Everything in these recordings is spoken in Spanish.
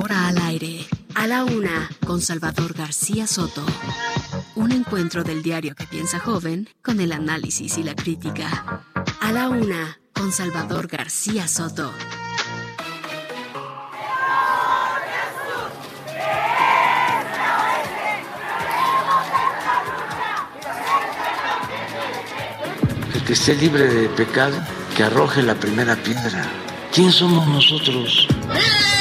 Ahora al aire, a la una, con Salvador García Soto. Un encuentro del diario que piensa joven con el análisis y la crítica. A la una, con Salvador García Soto. El que esté libre de pecado, que arroje la primera piedra. ¿Quién somos nosotros? Aquí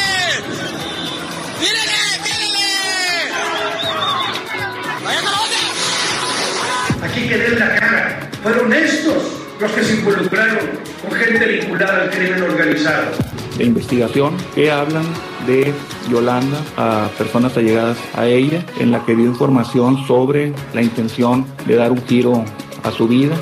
que den la cara. Fueron estos los que se involucraron con gente vinculada al crimen organizado. de investigación que hablan de Yolanda a personas allegadas a ella, en la que dio información sobre la intención de dar un giro a su vida.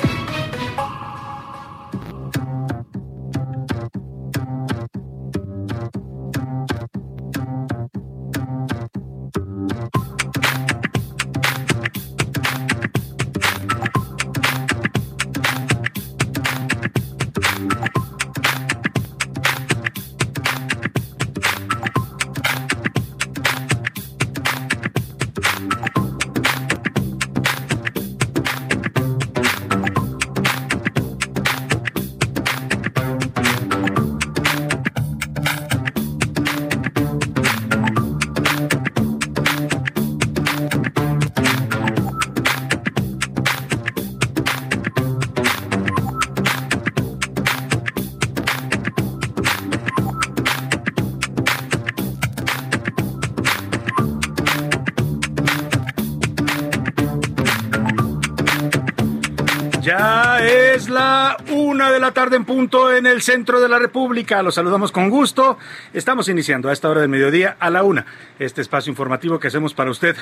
Punto en el centro de la República. Los saludamos con gusto. Estamos iniciando a esta hora del mediodía a la una este espacio informativo que hacemos para usted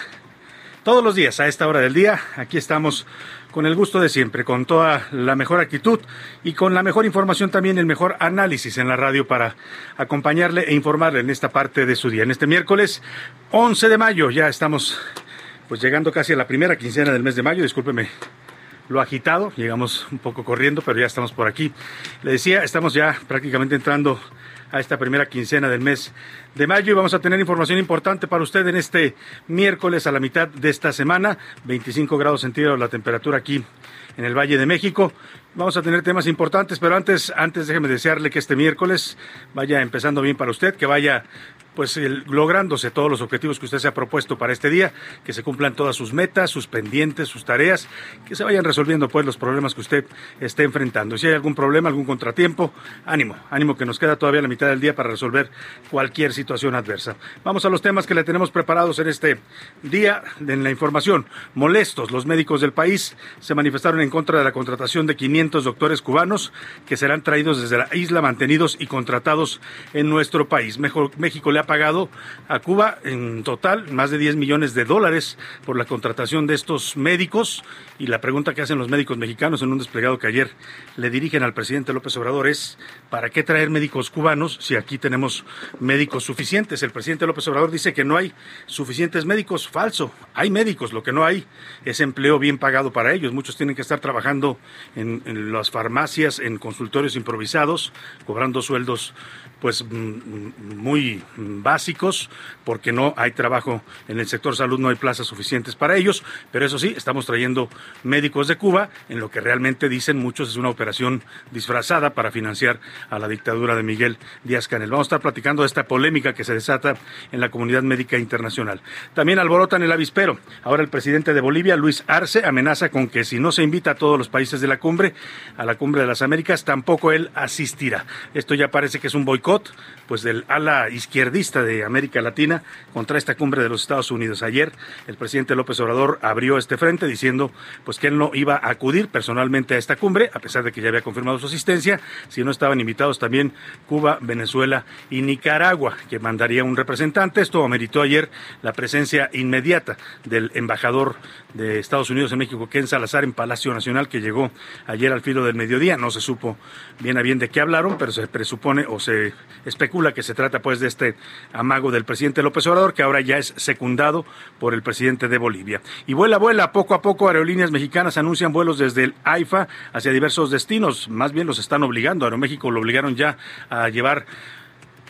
todos los días a esta hora del día. Aquí estamos con el gusto de siempre, con toda la mejor actitud y con la mejor información también, el mejor análisis en la radio para acompañarle e informarle en esta parte de su día. En este miércoles 11 de mayo ya estamos pues llegando casi a la primera quincena del mes de mayo. Discúlpeme lo agitado, llegamos un poco corriendo, pero ya estamos por aquí. Le decía, estamos ya prácticamente entrando a esta primera quincena del mes de mayo y vamos a tener información importante para usted en este miércoles a la mitad de esta semana, 25 grados centígrados la temperatura aquí en el Valle de México. Vamos a tener temas importantes, pero antes, antes déjeme desearle que este miércoles vaya empezando bien para usted, que vaya pues lográndose todos los objetivos que usted se ha propuesto para este día, que se cumplan todas sus metas, sus pendientes, sus tareas, que se vayan resolviendo pues los problemas que usted esté enfrentando. Si hay algún problema, algún contratiempo, ánimo, ánimo que nos queda todavía la mitad del día para resolver cualquier situación adversa. Vamos a los temas que le tenemos preparados en este día en la información. Molestos, los médicos del país se manifestaron en contra de la contratación de 500 doctores cubanos que serán traídos desde la isla, mantenidos y contratados en nuestro país. México le ha pagado a Cuba en total más de 10 millones de dólares por la contratación de estos médicos y la pregunta que hacen los médicos mexicanos en un desplegado que ayer le dirigen al presidente López Obrador es ¿para qué traer médicos cubanos si aquí tenemos médicos suficientes? El presidente López Obrador dice que no hay suficientes médicos. Falso, hay médicos, lo que no hay es empleo bien pagado para ellos. Muchos tienen que estar trabajando en, las farmacias, en consultorios improvisados, cobrando sueldos pues mm, mm, muy básicos porque no hay trabajo en el sector salud, no hay plazas suficientes para ellos, pero eso sí, estamos trayendo médicos de Cuba en lo que realmente dicen muchos es una operación disfrazada para financiar a la dictadura de Miguel Díaz Canel. Vamos a estar platicando de esta polémica que se desata en la comunidad médica internacional. También alborotan el avispero. Ahora el presidente de Bolivia, Luis Arce, amenaza con que si no se invita a todos los países de la cumbre, a la cumbre de las Américas, tampoco él asistirá. Esto ya parece que es un boicot, Gott pues del ala izquierdista de América Latina contra esta cumbre de los Estados Unidos. Ayer el presidente López Obrador abrió este frente diciendo pues que él no iba a acudir personalmente a esta cumbre, a pesar de que ya había confirmado su asistencia, si no estaban invitados también Cuba, Venezuela y Nicaragua, que mandaría un representante. Esto ameritó ayer la presencia inmediata del embajador de Estados Unidos en México, Ken Salazar, en Palacio Nacional, que llegó ayer al filo del mediodía. No se supo bien a bien de qué hablaron, pero se presupone o se especula que se trata pues de este amago del presidente López Obrador, que ahora ya es secundado por el presidente de Bolivia. Y vuela, vuela, poco a poco aerolíneas mexicanas anuncian vuelos desde el AIFA hacia diversos destinos. Más bien los están obligando. Aeroméxico lo obligaron ya a llevar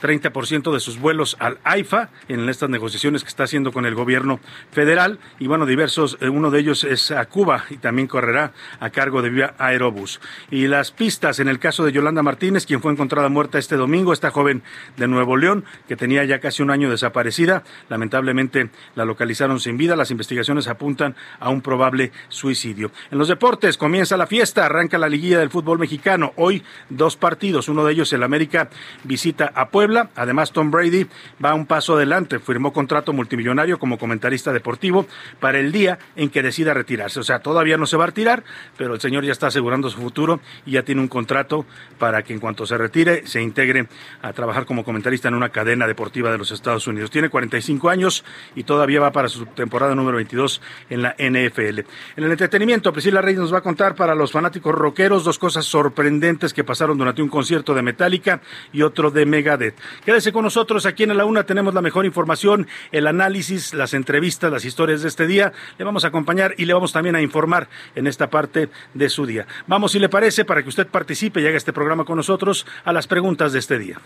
30% de sus vuelos al AIFA en estas negociaciones que está haciendo con el gobierno federal. Y bueno, diversos, eh, uno de ellos es a Cuba y también correrá a cargo de Vía Aerobús. Y las pistas en el caso de Yolanda Martínez, quien fue encontrada muerta este domingo, esta joven de Nuevo León, que tenía ya casi un año desaparecida. Lamentablemente la localizaron sin vida. Las investigaciones apuntan a un probable suicidio. En los deportes comienza la fiesta, arranca la liguilla del fútbol mexicano. Hoy dos partidos, uno de ellos el América visita a Puebla Además, Tom Brady va un paso adelante. Firmó contrato multimillonario como comentarista deportivo para el día en que decida retirarse. O sea, todavía no se va a retirar, pero el señor ya está asegurando su futuro y ya tiene un contrato para que en cuanto se retire se integre a trabajar como comentarista en una cadena deportiva de los Estados Unidos. Tiene 45 años y todavía va para su temporada número 22 en la NFL. En el entretenimiento, Priscila Reyes nos va a contar para los fanáticos rockeros dos cosas sorprendentes que pasaron durante un concierto de Metallica y otro de Megadeth. Quédese con nosotros aquí en la Una, tenemos la mejor información, el análisis, las entrevistas, las historias de este día. Le vamos a acompañar y le vamos también a informar en esta parte de su día. Vamos, si le parece, para que usted participe y haga este programa con nosotros, a las preguntas de este día.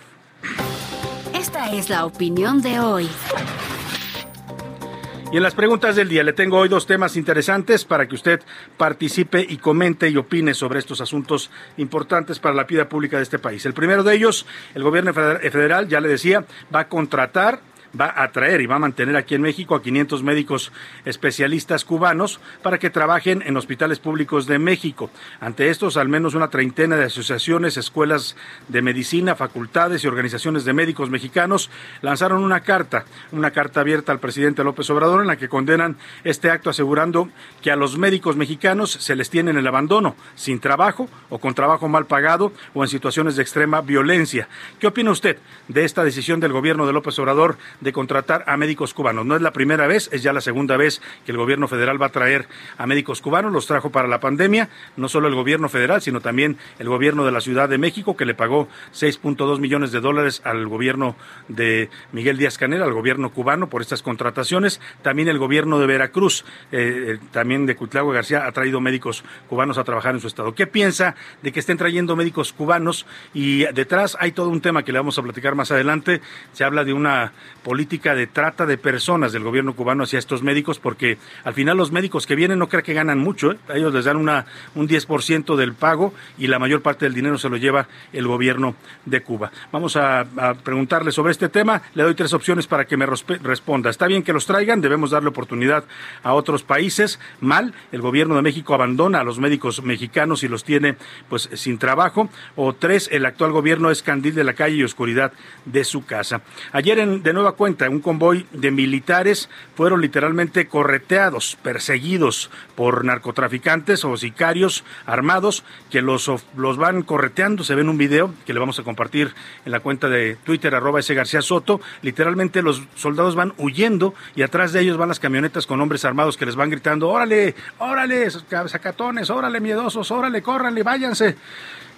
Esta es la opinión de hoy. Y en las preguntas del día le tengo hoy dos temas interesantes para que usted participe y comente y opine sobre estos asuntos importantes para la vida pública de este país. El primero de ellos, el gobierno federal, ya le decía, va a contratar va a traer y va a mantener aquí en México a 500 médicos especialistas cubanos para que trabajen en hospitales públicos de México. Ante estos, al menos una treintena de asociaciones, escuelas de medicina, facultades y organizaciones de médicos mexicanos lanzaron una carta, una carta abierta al presidente López Obrador en la que condenan este acto asegurando que a los médicos mexicanos se les tiene en el abandono, sin trabajo o con trabajo mal pagado o en situaciones de extrema violencia. ¿Qué opina usted de esta decisión del gobierno de López Obrador de contratar a médicos cubanos. No es la primera vez, es ya la segunda vez que el gobierno federal va a traer a médicos cubanos. Los trajo para la pandemia, no solo el gobierno federal, sino también el gobierno de la Ciudad de México, que le pagó 6.2 millones de dólares al gobierno de Miguel Díaz Canel, al gobierno cubano, por estas contrataciones. También el gobierno de Veracruz, eh, también de Cuitlagua García, ha traído médicos cubanos a trabajar en su estado. ¿Qué piensa de que estén trayendo médicos cubanos? Y detrás hay todo un tema que le vamos a platicar más adelante. Se habla de una política de trata de personas del gobierno cubano hacia estos médicos, porque al final los médicos que vienen no creen que ganan mucho, ¿eh? a ellos les dan una, un 10% del pago y la mayor parte del dinero se lo lleva el gobierno de Cuba. Vamos a, preguntarle sobre este tema, le doy tres opciones para que me responda. Está bien que los traigan, debemos darle oportunidad a otros países. Mal, el gobierno de México abandona a los médicos mexicanos y los tiene pues sin trabajo. O tres, el actual gobierno es candil de la calle y oscuridad de su casa. Ayer en, de nueva cuenta, un convoy de militares fueron literalmente correteados, perseguidos por narcotraficantes o sicarios armados que los, los van correteando. Se ve en un video que le vamos a compartir en la cuenta de Twitter, arroba ese García Soto. Literalmente los soldados van huyendo y atrás de ellos van las camionetas con hombres armados que les van gritando, órale, órale, sacatones, órale, miedosos, órale, córranle, váyanse.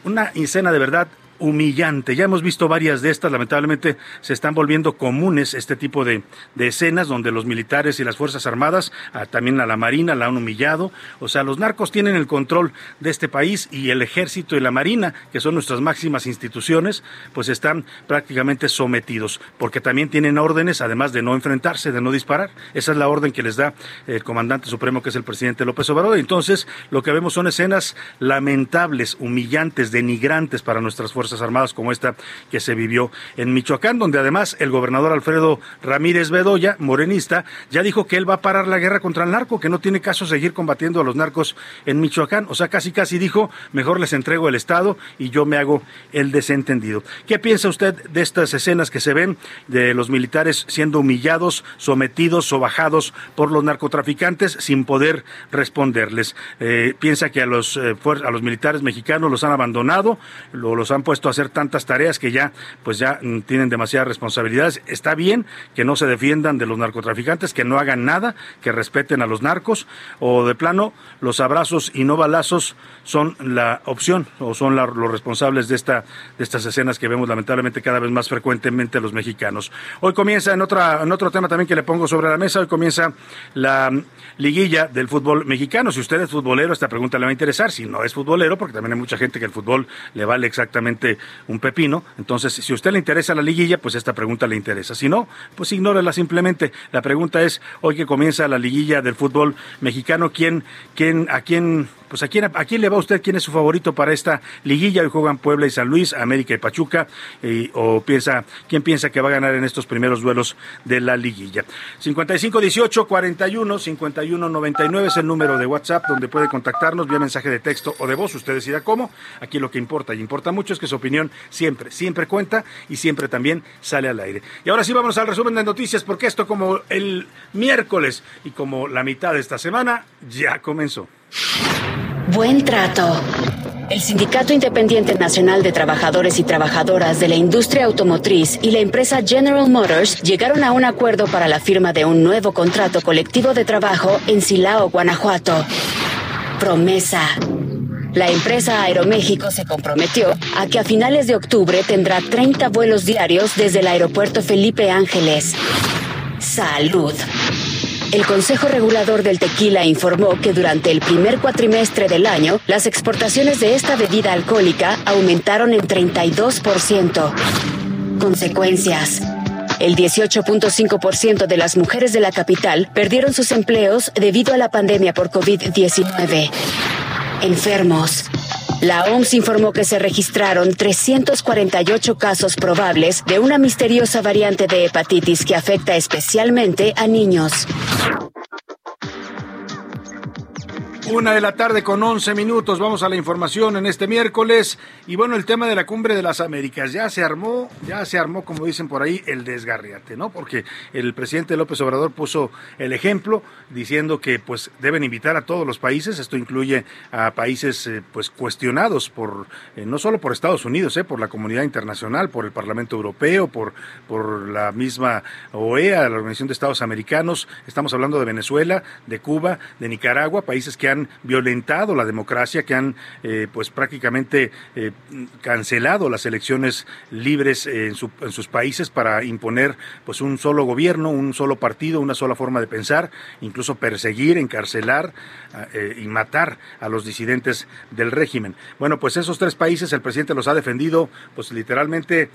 Una escena de verdad humillante. Ya hemos visto varias de estas, lamentablemente se están volviendo comunes este tipo de, escenas donde los militares y las Fuerzas Armadas, también a la Marina, la han humillado. O sea, los narcos tienen el control de este país y el ejército y la Marina, que son nuestras máximas instituciones, pues están prácticamente sometidos, porque también tienen órdenes, además de no enfrentarse, de no disparar. Esa es la orden que les da el comandante supremo, que es el presidente López Obrador. Entonces, lo que vemos son escenas lamentables, humillantes, denigrantes para nuestras Fuerzas Armadas como esta que se vivió en Michoacán, donde además el gobernador Alfredo Ramírez Bedoya, morenista, ya dijo que él va a parar la guerra contra el narco, que no tiene caso seguir combatiendo a los narcos en Michoacán. O sea, casi casi dijo, mejor les entrego el Estado y yo me hago el desentendido. ¿Qué piensa usted de estas escenas que se ven de los militares siendo humillados, sometidos o bajados por los narcotraficantes sin poder responderles? Eh, ¿Piensa que a los, eh, a los militares mexicanos los han abandonado, lo, los han puesto a hacer tantas tareas que ya, pues ya mm, tienen demasiadas responsabilidades? Está bien que no se defiendan de los narcotraficantes, que no hagan nada, que respeten a los narcos, o de plano, los abrazos y no balazos son la opción o son los responsables de esta de estas escenas que vemos lamentablemente cada vez más frecuentemente los mexicanos. Hoy comienza en otra en otro tema también que le pongo sobre la mesa, hoy comienza la liguilla del fútbol mexicano. Si usted es futbolero, esta pregunta le va a interesar. Si no es futbolero, porque también hay mucha gente que el fútbol le vale exactamente un pepino. Entonces, si a usted le interesa la liguilla, pues esta pregunta le interesa. Si no, pues ignórela simplemente. La pregunta es, hoy que comienza la liguilla del fútbol mexicano, ¿quién, quién, a quién pues ¿a quién, ¿a quién le va usted? ¿Quién es su favorito para esta liguilla? Hoy juegan Puebla y San Luis, América y Pachuca. ¿O piensa, quién piensa que va a ganar en estos primeros duelos de la liguilla? 55 18 41 51 99 es el número de WhatsApp donde puede contactarnos vía mensaje de texto o de voz. Usted decida cómo. Aquí lo que importa y importa mucho es que su opinión siempre, siempre cuenta y siempre también sale al aire. Y ahora sí vamos al resumen de noticias porque esto como el miércoles y como la mitad de esta semana ya comenzó. Buen trato. El Sindicato Independiente Nacional de Trabajadores y Trabajadoras de la Industria Automotriz y la empresa General Motors llegaron a un acuerdo para la firma de un nuevo contrato colectivo de trabajo en Silao, Guanajuato. Promesa. La empresa Aeroméxico se comprometió a que a finales de octubre tendrá 30 vuelos diarios desde el aeropuerto Felipe Ángeles. Salud. El Consejo Regulador del Tequila informó que durante el primer cuatrimestre del año, las exportaciones de esta bebida alcohólica aumentaron en 32%. Consecuencias. El 18.5% de las mujeres de la capital perdieron sus empleos debido a la pandemia por COVID-19. Enfermos. La OMS informó que se registraron 348 casos probables de una misteriosa variante de hepatitis que afecta especialmente a niños. Una de la tarde con 11 minutos. Vamos a la información en este miércoles. Y bueno, el tema de la cumbre de las Américas. Ya se armó, ya se armó, como dicen por ahí, el desgarriate, ¿no? Porque el presidente López Obrador puso el ejemplo diciendo que pues deben invitar a todos los países. Esto incluye a países eh, pues cuestionados por, eh, no solo por Estados Unidos, eh, por la comunidad internacional, por el Parlamento Europeo, por, por la misma OEA, la Organización de Estados Americanos. Estamos hablando de Venezuela, de Cuba, de Nicaragua, países que han violentado la democracia, que han eh, pues prácticamente eh, cancelado las elecciones libres en, sus países para imponer pues un solo gobierno, un solo partido, una sola forma de pensar, incluso perseguir, encarcelar eh, y matar a los disidentes del régimen. Bueno, pues esos tres países el presidente los ha defendido pues literalmente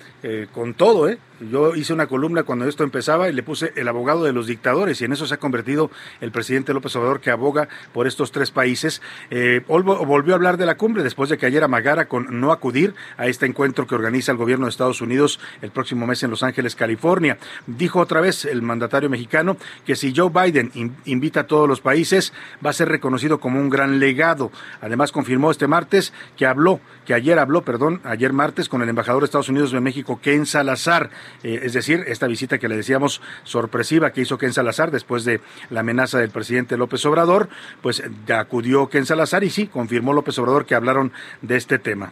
con todo. Yo hice una columna cuando esto empezaba y le puse el abogado de los dictadores y en eso se ha convertido el presidente López Obrador que aboga por estos tres países. Eh, volvió a hablar de la cumbre después de que ayer amagara con no acudir a este encuentro que organiza el gobierno de Estados Unidos el próximo mes en Los Ángeles, California. Dijo otra vez el mandatario mexicano que si Joe Biden invita a todos los países va a ser reconocido como un gran legado. Además confirmó este martes que habló, que ayer habló, perdón, ayer martes con el embajador de Estados Unidos en México, Ken Salazar. Eh, es decir, esta visita que le decíamos sorpresiva que hizo Ken Salazar después de la amenaza del presidente López Obrador, pues ya acudió Ken Salazar y sí, confirmó López Obrador que hablaron de este tema.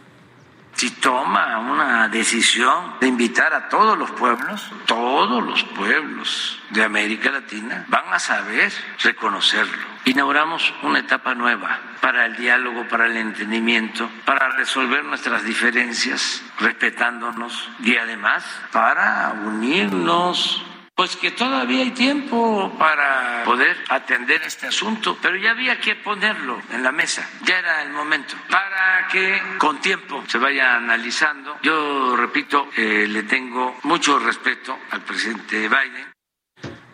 Si toma una decisión de invitar a todos los pueblos, todos los pueblos de América Latina van a saber reconocerlo. Inauguramos una etapa nueva para el diálogo, para el entendimiento, para resolver nuestras diferencias respetándonos y además para unirnos pues que todavía hay tiempo para poder atender este asunto, pero ya había que ponerlo en la mesa, ya era el momento, para que con tiempo se vaya analizando. Yo repito, eh, le tengo mucho respeto al presidente Biden.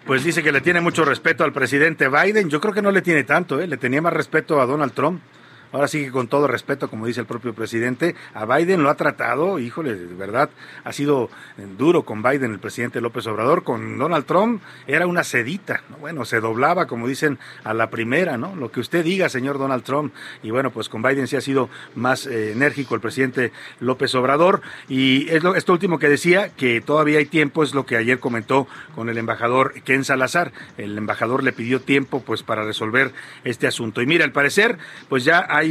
Pues dice que le tiene mucho respeto al presidente Biden. Yo creo que no le tiene tanto, ¿eh? le tenía más respeto a Donald Trump ahora sí que con todo respeto, como dice el propio presidente, a Biden lo ha tratado, híjole, de verdad, ha sido eh, duro con Biden, el presidente López Obrador, con Donald Trump era una sedita, bueno, se doblaba, como dicen, a la primera, ¿no? Lo que usted diga, señor Donald Trump, y bueno, pues con Biden sí ha sido más eh, enérgico el presidente López Obrador, y es lo, esto último que decía, que todavía hay tiempo, es lo que ayer comentó con el embajador Ken Salazar, el embajador le pidió tiempo pues para resolver este asunto. Y mira, al parecer, pues ya hay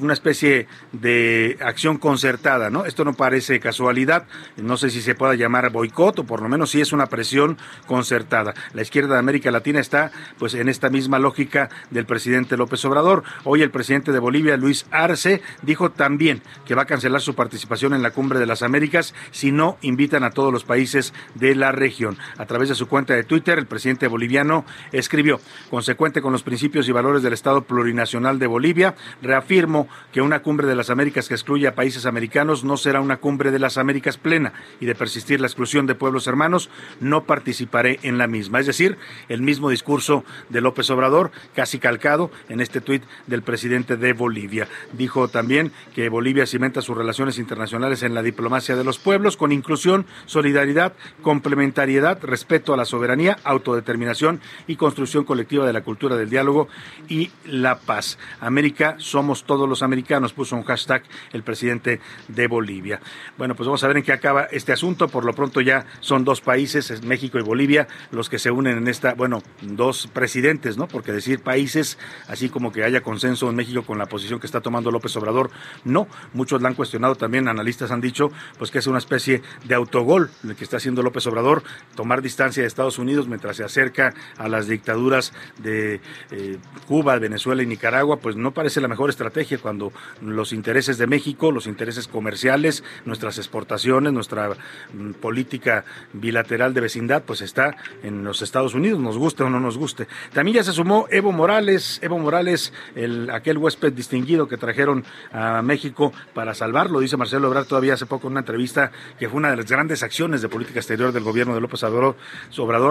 una especie de acción concertada, ¿no? Esto no parece casualidad, no sé si se pueda llamar boicot o por lo menos si es una presión concertada. La izquierda de América Latina está pues en esta misma lógica del presidente López Obrador. Hoy el presidente de Bolivia, Luis Arce, dijo también que va a cancelar su participación en la Cumbre de las Américas si no invitan a todos los países de la región. A través de su cuenta de Twitter, el presidente boliviano escribió, consecuente con los principios y valores del Estado plurinacional de Bolivia, reafirmo que una cumbre de las Américas que excluye a países americanos no será una cumbre de las Américas plena y de persistir la exclusión de pueblos hermanos, no participaré en la misma. Es decir, el mismo discurso de López Obrador, casi calcado en este tuit del presidente de Bolivia. Dijo también que Bolivia cimenta sus relaciones internacionales en la diplomacia de los pueblos con inclusión, solidaridad, complementariedad, respeto a la soberanía, autodeterminación y construcción colectiva de la cultura del diálogo y la paz. América somos todos los americanos, puso un hashtag el presidente de Bolivia. Bueno, pues vamos a ver en qué acaba este asunto. Por lo pronto ya son dos países, México y Bolivia, los que se unen en esta, bueno, dos presidentes, ¿no? Porque decir países, así como que haya consenso en México con la posición que está tomando López Obrador, no. Muchos la han cuestionado también, analistas han dicho, pues que es una especie de autogol el que está haciendo López Obrador, tomar distancia de Estados Unidos mientras se acerca a las dictaduras de eh, Cuba, Venezuela y Nicaragua, pues no parece la mejor estrategia cuando los intereses de México, los intereses comerciales, nuestras exportaciones, nuestra mm, política bilateral de vecindad, pues está en los Estados Unidos, nos guste o no nos guste. También ya se sumó Evo Morales, Evo Morales, el, aquel huésped distinguido que trajeron a México para salvarlo, dice Marcelo Obrador todavía hace poco en una entrevista que fue una de las grandes acciones de política exterior del gobierno de López Obrador,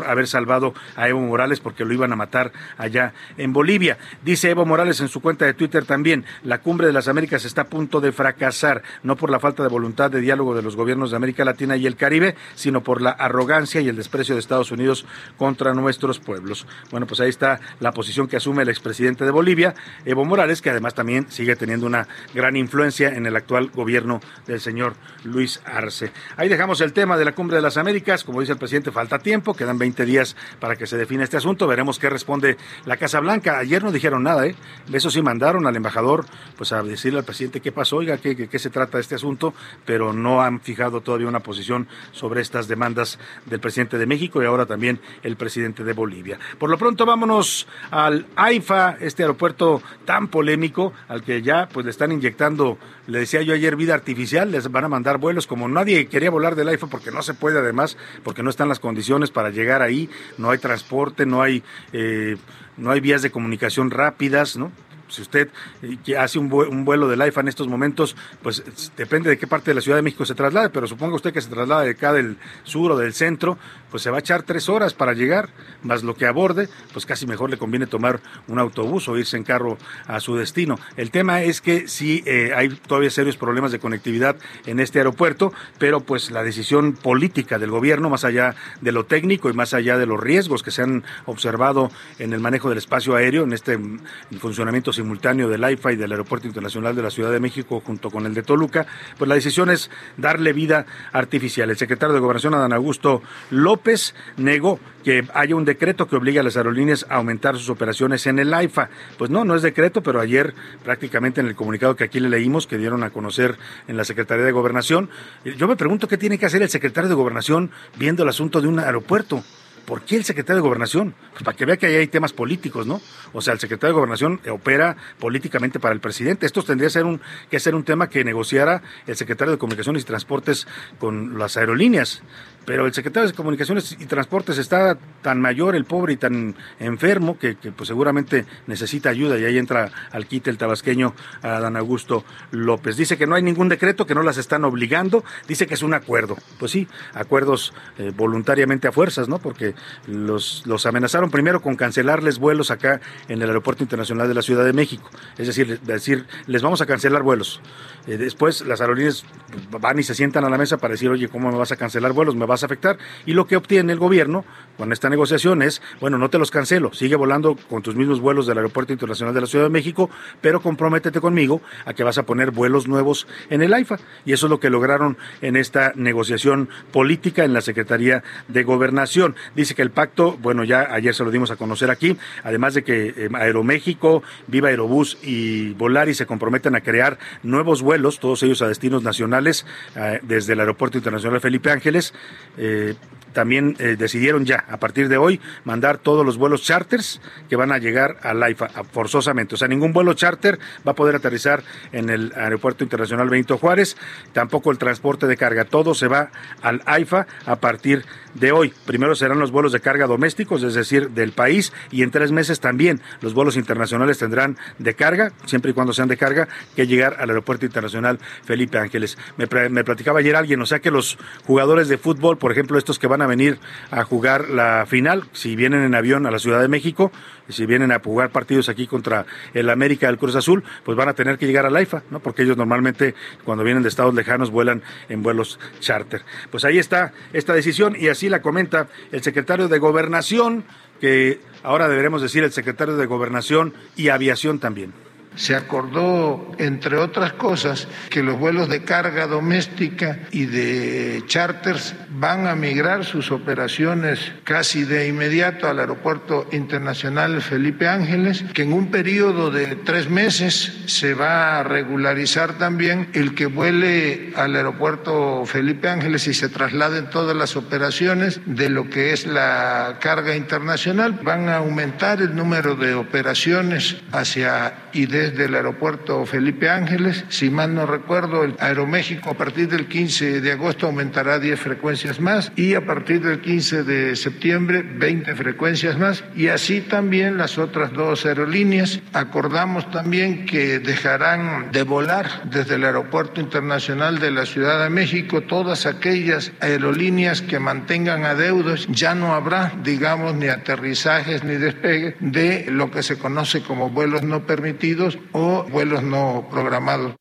haber salvado a Evo Morales porque lo iban a matar allá en Bolivia. Dice Evo Morales en su cuenta de Twitter también, la cumbre de las Américas está a punto de fracasar, no por la falta de voluntad de diálogo de los gobiernos de América Latina y el Caribe, sino por la arrogancia y el desprecio de Estados Unidos contra nuestros pueblos. Bueno, pues ahí está la posición que asume el expresidente de Bolivia, Evo Morales, que además también sigue teniendo una gran influencia en el actual gobierno del señor Luis Arce. Ahí dejamos el tema de la cumbre de las Américas. Como dice el presidente, falta tiempo, quedan 20 días para que se define este asunto. Veremos qué responde la Casa Blanca. Ayer no dijeron nada, ¿eh? Eso sí mandaron al embajador pues a decirle al presidente qué pasó, oiga, qué, qué, se trata este asunto, pero no han fijado todavía una posición sobre estas demandas del presidente de México y ahora también el presidente de Bolivia. Por lo pronto vámonos al AIFA, este aeropuerto tan polémico al que ya pues le están inyectando, le decía yo ayer, vida artificial, les van a mandar vuelos como nadie quería volar del AIFA porque no se puede además, porque no están las condiciones para llegar ahí, no hay transporte, no hay... Eh, no hay vías de comunicación rápidas, ¿no? Si usted eh, hace un, vuelo del AIFA en estos momentos, pues depende de qué parte de la Ciudad de México se traslade, pero suponga usted que se traslada de acá del sur o del centro, pues se va a echar tres horas para llegar, más lo que aborde, pues casi mejor le conviene tomar un autobús o irse en carro a su destino. El tema es que sí eh, hay todavía serios problemas de conectividad en este aeropuerto, pero pues la decisión política del gobierno, más allá de lo técnico y más allá de los riesgos que se han observado en el manejo del espacio aéreo, en este funcionamiento simultáneo del AIFA y del Aeropuerto Internacional de la Ciudad de México junto con el de Toluca, pues la decisión es darle vida artificial. El secretario de Gobernación, Adán Augusto López, López negó que haya un decreto que obligue a las aerolíneas a aumentar sus operaciones en el AIFA. Pues no, no es decreto, pero ayer prácticamente en el comunicado que aquí le leímos, que dieron a conocer en la Secretaría de Gobernación, yo me pregunto qué tiene que hacer el secretario de Gobernación viendo el asunto de un aeropuerto. ¿Por qué el secretario de Gobernación? Pues para que vea que ahí hay temas políticos, ¿no? O sea, el secretario de Gobernación opera políticamente para el presidente. Esto tendría que ser un, que ser un tema que negociara el secretario de Comunicaciones y Transportes con las aerolíneas. Pero el secretario de Comunicaciones y Transportes está tan mayor, el pobre y tan enfermo, que, pues seguramente necesita ayuda y ahí entra al quite el tabasqueño Adán Augusto López. Dice que no hay ningún decreto, que no las están obligando, dice que es un acuerdo. Pues sí, acuerdos eh, voluntariamente a fuerzas, ¿no? Porque los, los amenazaron primero con cancelarles vuelos acá en el Aeropuerto Internacional de la Ciudad de México. Es decir, decir les vamos a cancelar vuelos. Eh, después las aerolíneas van y se sientan a la mesa para decir, oye, ¿cómo me vas a cancelar vuelos? ¿Me vas a afectar? Y lo que obtiene el gobierno con esta negociación es, bueno, no te los cancelo, sigue volando con tus mismos vuelos del Aeropuerto Internacional de la Ciudad de México, pero comprométete conmigo a que vas a poner vuelos nuevos en el AIFA. Y eso es lo que lograron en esta negociación política en la Secretaría de Gobernación. Dice que el pacto, bueno, ya ayer se lo dimos a conocer aquí, además de que eh, Aeroméxico, Viva Aerobús y Volaris se comprometen a crear nuevos vuelos, todos ellos a destinos nacionales, eh, desde el Aeropuerto Internacional Felipe Ángeles. Eh, también eh, decidieron ya, a partir de hoy, mandar todos los vuelos charters que van a llegar al AIFA forzosamente. O sea, ningún vuelo charter va a poder aterrizar en el Aeropuerto Internacional Benito Juárez, tampoco el transporte de carga. Todo se va al AIFA a partir de hoy. Primero serán los vuelos de carga domésticos, es decir, del país, y en tres meses también los vuelos internacionales tendrán de carga, siempre y cuando sean de carga, que llegar al Aeropuerto Internacional Felipe Ángeles. Me, me platicaba ayer alguien, o sea que los jugadores de fútbol, por ejemplo, estos que van a venir a jugar la final, si vienen en avión a la Ciudad de México, si vienen a jugar partidos aquí contra el América del Cruz Azul, pues van a tener que llegar a la ¿no? Porque ellos normalmente cuando vienen de estados lejanos vuelan en vuelos charter. Pues ahí está esta decisión y así la comenta el secretario de Gobernación, que ahora deberemos decir el secretario de Gobernación y Aviación también se acordó, entre otras cosas, que los vuelos de carga doméstica y de charters van a migrar sus operaciones casi de inmediato al Aeropuerto Internacional Felipe Ángeles, que en un periodo de tres meses se va a regularizar también el que vuele al Aeropuerto Felipe Ángeles y se trasladen todas las operaciones de lo que es la carga internacional. Van a aumentar el número de operaciones hacia y de desde el aeropuerto Felipe Ángeles. Si mal no recuerdo, el Aeroméxico a partir del 15 de agosto aumentará 10 frecuencias más y a partir del 15 de septiembre 20 frecuencias más y así también las otras dos aerolíneas. Acordamos también que dejarán de volar desde el Aeropuerto Internacional de la Ciudad de México todas aquellas aerolíneas que mantengan adeudos. Ya no habrá, digamos, ni aterrizajes ni despegue de lo que se conoce como vuelos no permitidos o vuelos no programados.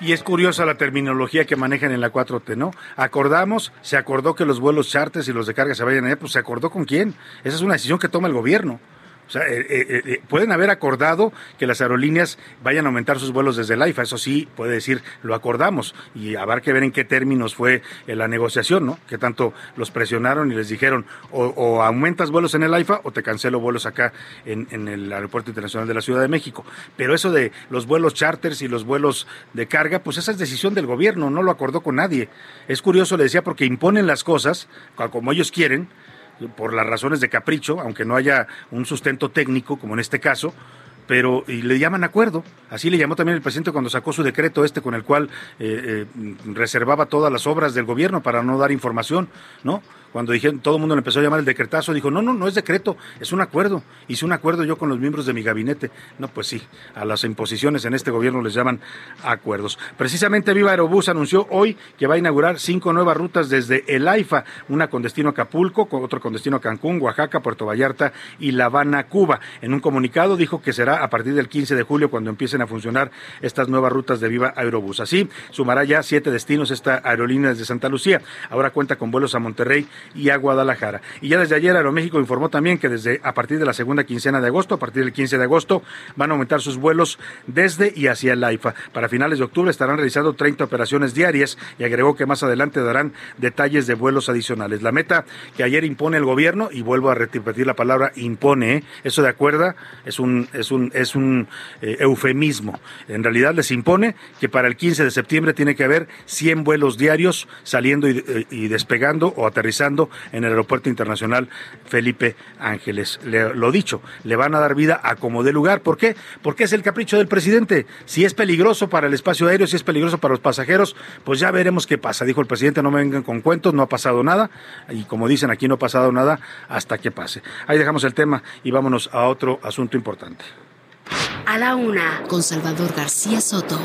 Y es curiosa la terminología que manejan en la 4T, ¿no? Acordamos, se acordó que los vuelos charters y los de carga se vayan allá, pues se acordó con quién. Esa es una decisión que toma el gobierno. O sea, eh, eh, eh, pueden haber acordado que las aerolíneas vayan a aumentar sus vuelos desde el AIFA, eso sí, puede decir, lo acordamos, y habrá que ver en qué términos fue la negociación, ¿no? Que tanto los presionaron y les dijeron, o, aumentas vuelos en el AIFA o te cancelo vuelos acá en, en, el Aeropuerto Internacional de la Ciudad de México. Pero eso de los vuelos charters y los vuelos de carga, pues esa es decisión del gobierno, no lo acordó con nadie. Es curioso, le decía, porque imponen las cosas como ellos quieren, por las razones de capricho, aunque no haya un sustento técnico, como en este caso, pero y le llaman acuerdo. Así le llamó también el presidente cuando sacó su decreto este con el cual eh, eh, reservaba todas las obras del gobierno para no dar información, ¿no? Cuando dijeron, todo el mundo le empezó a llamar el decretazo, dijo, no, no, no es decreto, es un acuerdo. Hice un acuerdo yo con los miembros de mi gabinete. No, pues sí, a las imposiciones en este gobierno les llaman acuerdos. Precisamente Viva Aerobús anunció hoy que va a inaugurar cinco nuevas rutas desde el AIFA, una con destino a Acapulco, otra con destino a Cancún, Oaxaca, Puerto Vallarta y La Habana, Cuba. En un comunicado dijo que será a partir del 15 de julio cuando empiecen a funcionar estas nuevas rutas de Viva Aerobús. Así sumará ya siete destinos esta aerolínea desde Santa Lucía. Ahora cuenta con vuelos a Monterrey y a Guadalajara. Y ya desde ayer Aeroméxico informó también que desde a partir de la segunda quincena de agosto, a partir del 15 de agosto, van a aumentar sus vuelos desde y hacia el AIFA. Para finales de octubre estarán realizando 30 operaciones diarias y agregó que más adelante darán detalles de vuelos adicionales. La meta que ayer impone el gobierno, y vuelvo a repetir la palabra impone, ¿eh? eso de acuerdo, es un, es un es un eh, eufemismo. En realidad les impone que para el 15 de septiembre tiene que haber 100 vuelos diarios saliendo y, y despegando o aterrizando en el Aeropuerto Internacional Felipe Ángeles. lo dicho, le van a dar vida a como dé lugar. ¿Por qué? Porque es el capricho del presidente. Si es peligroso para el espacio aéreo, si es peligroso para los pasajeros, pues ya veremos qué pasa. Dijo el presidente, no me vengan con cuentos, no ha pasado nada. Y como dicen aquí, no ha pasado nada hasta que pase. Ahí dejamos el tema y vámonos a otro asunto importante. A la una, con Salvador García Soto.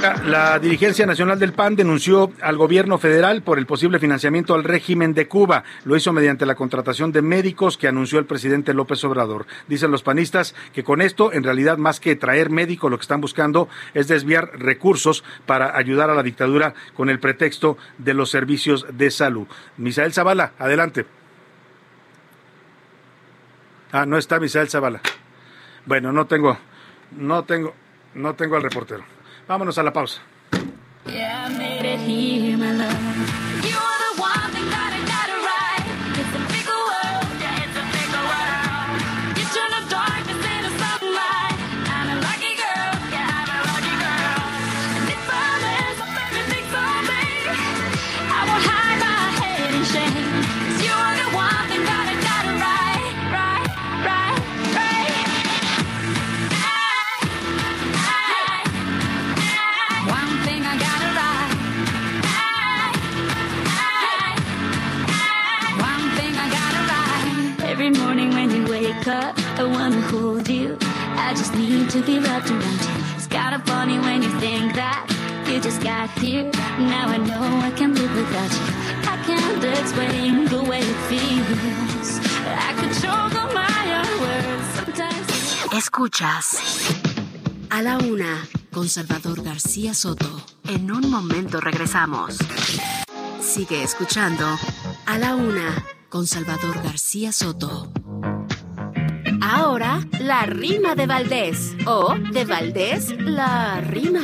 La dirigencia nacional del PAN denunció al gobierno federal por el posible financiamiento al régimen de Cuba. Lo hizo mediante la contratación de médicos que anunció el presidente López Obrador. Dicen los panistas que con esto, en realidad, más que traer médicos, lo que están buscando es desviar recursos para ayudar a la dictadura con el pretexto de los servicios de salud. Misael Zavala, adelante. Ah, no está Misael Zavala. Bueno, no tengo, no tengo, no tengo al reportero. Vámonos a la pausa. I wanna hold you. I just need to be wrapped around you. It's kinda funny when you think that you just got here. Now I know I can live without you. I can't explain the way it feels. I could choke on my own words sometimes. Escuchas. A la una, con Salvador García Soto. En un momento regresamos. Sigue escuchando. A la una, con Salvador García Soto. Ahora, la rima de Valdés. O, de Valdés, la rima.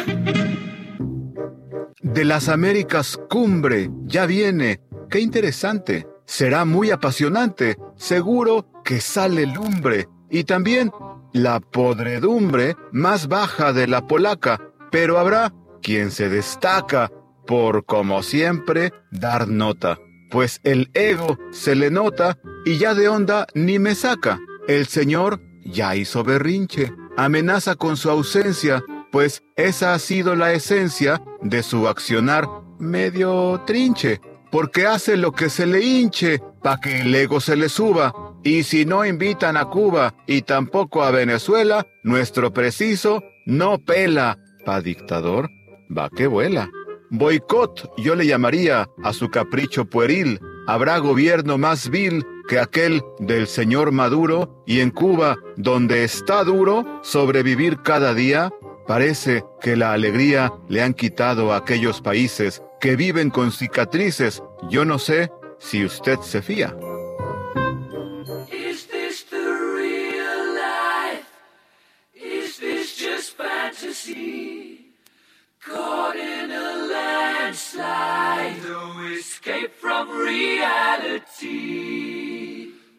De las Américas cumbre, ya viene. Qué interesante. Será muy apasionante. Seguro que sale lumbre. Y también la podredumbre más baja de la polaca. Pero habrá quien se destaca por, como siempre, dar nota. Pues el ego se le nota y ya de onda ni me saca. El Señor ya hizo berrinche, amenaza con su ausencia, pues esa ha sido la esencia de su accionar medio trinche, porque hace lo que se le hinche pa' que el ego se le suba. Y si no invitan a Cuba y tampoco a Venezuela, nuestro preciso no pela. Pa' dictador, va que vuela. Boicot yo le llamaría a su capricho pueril. Habrá gobierno más vil que aquel del señor Maduro y en Cuba, donde está duro sobrevivir cada día, parece que la alegría le han quitado a aquellos países que viven con cicatrices. Yo no sé si usted se fía. A landslide, no escape from reality.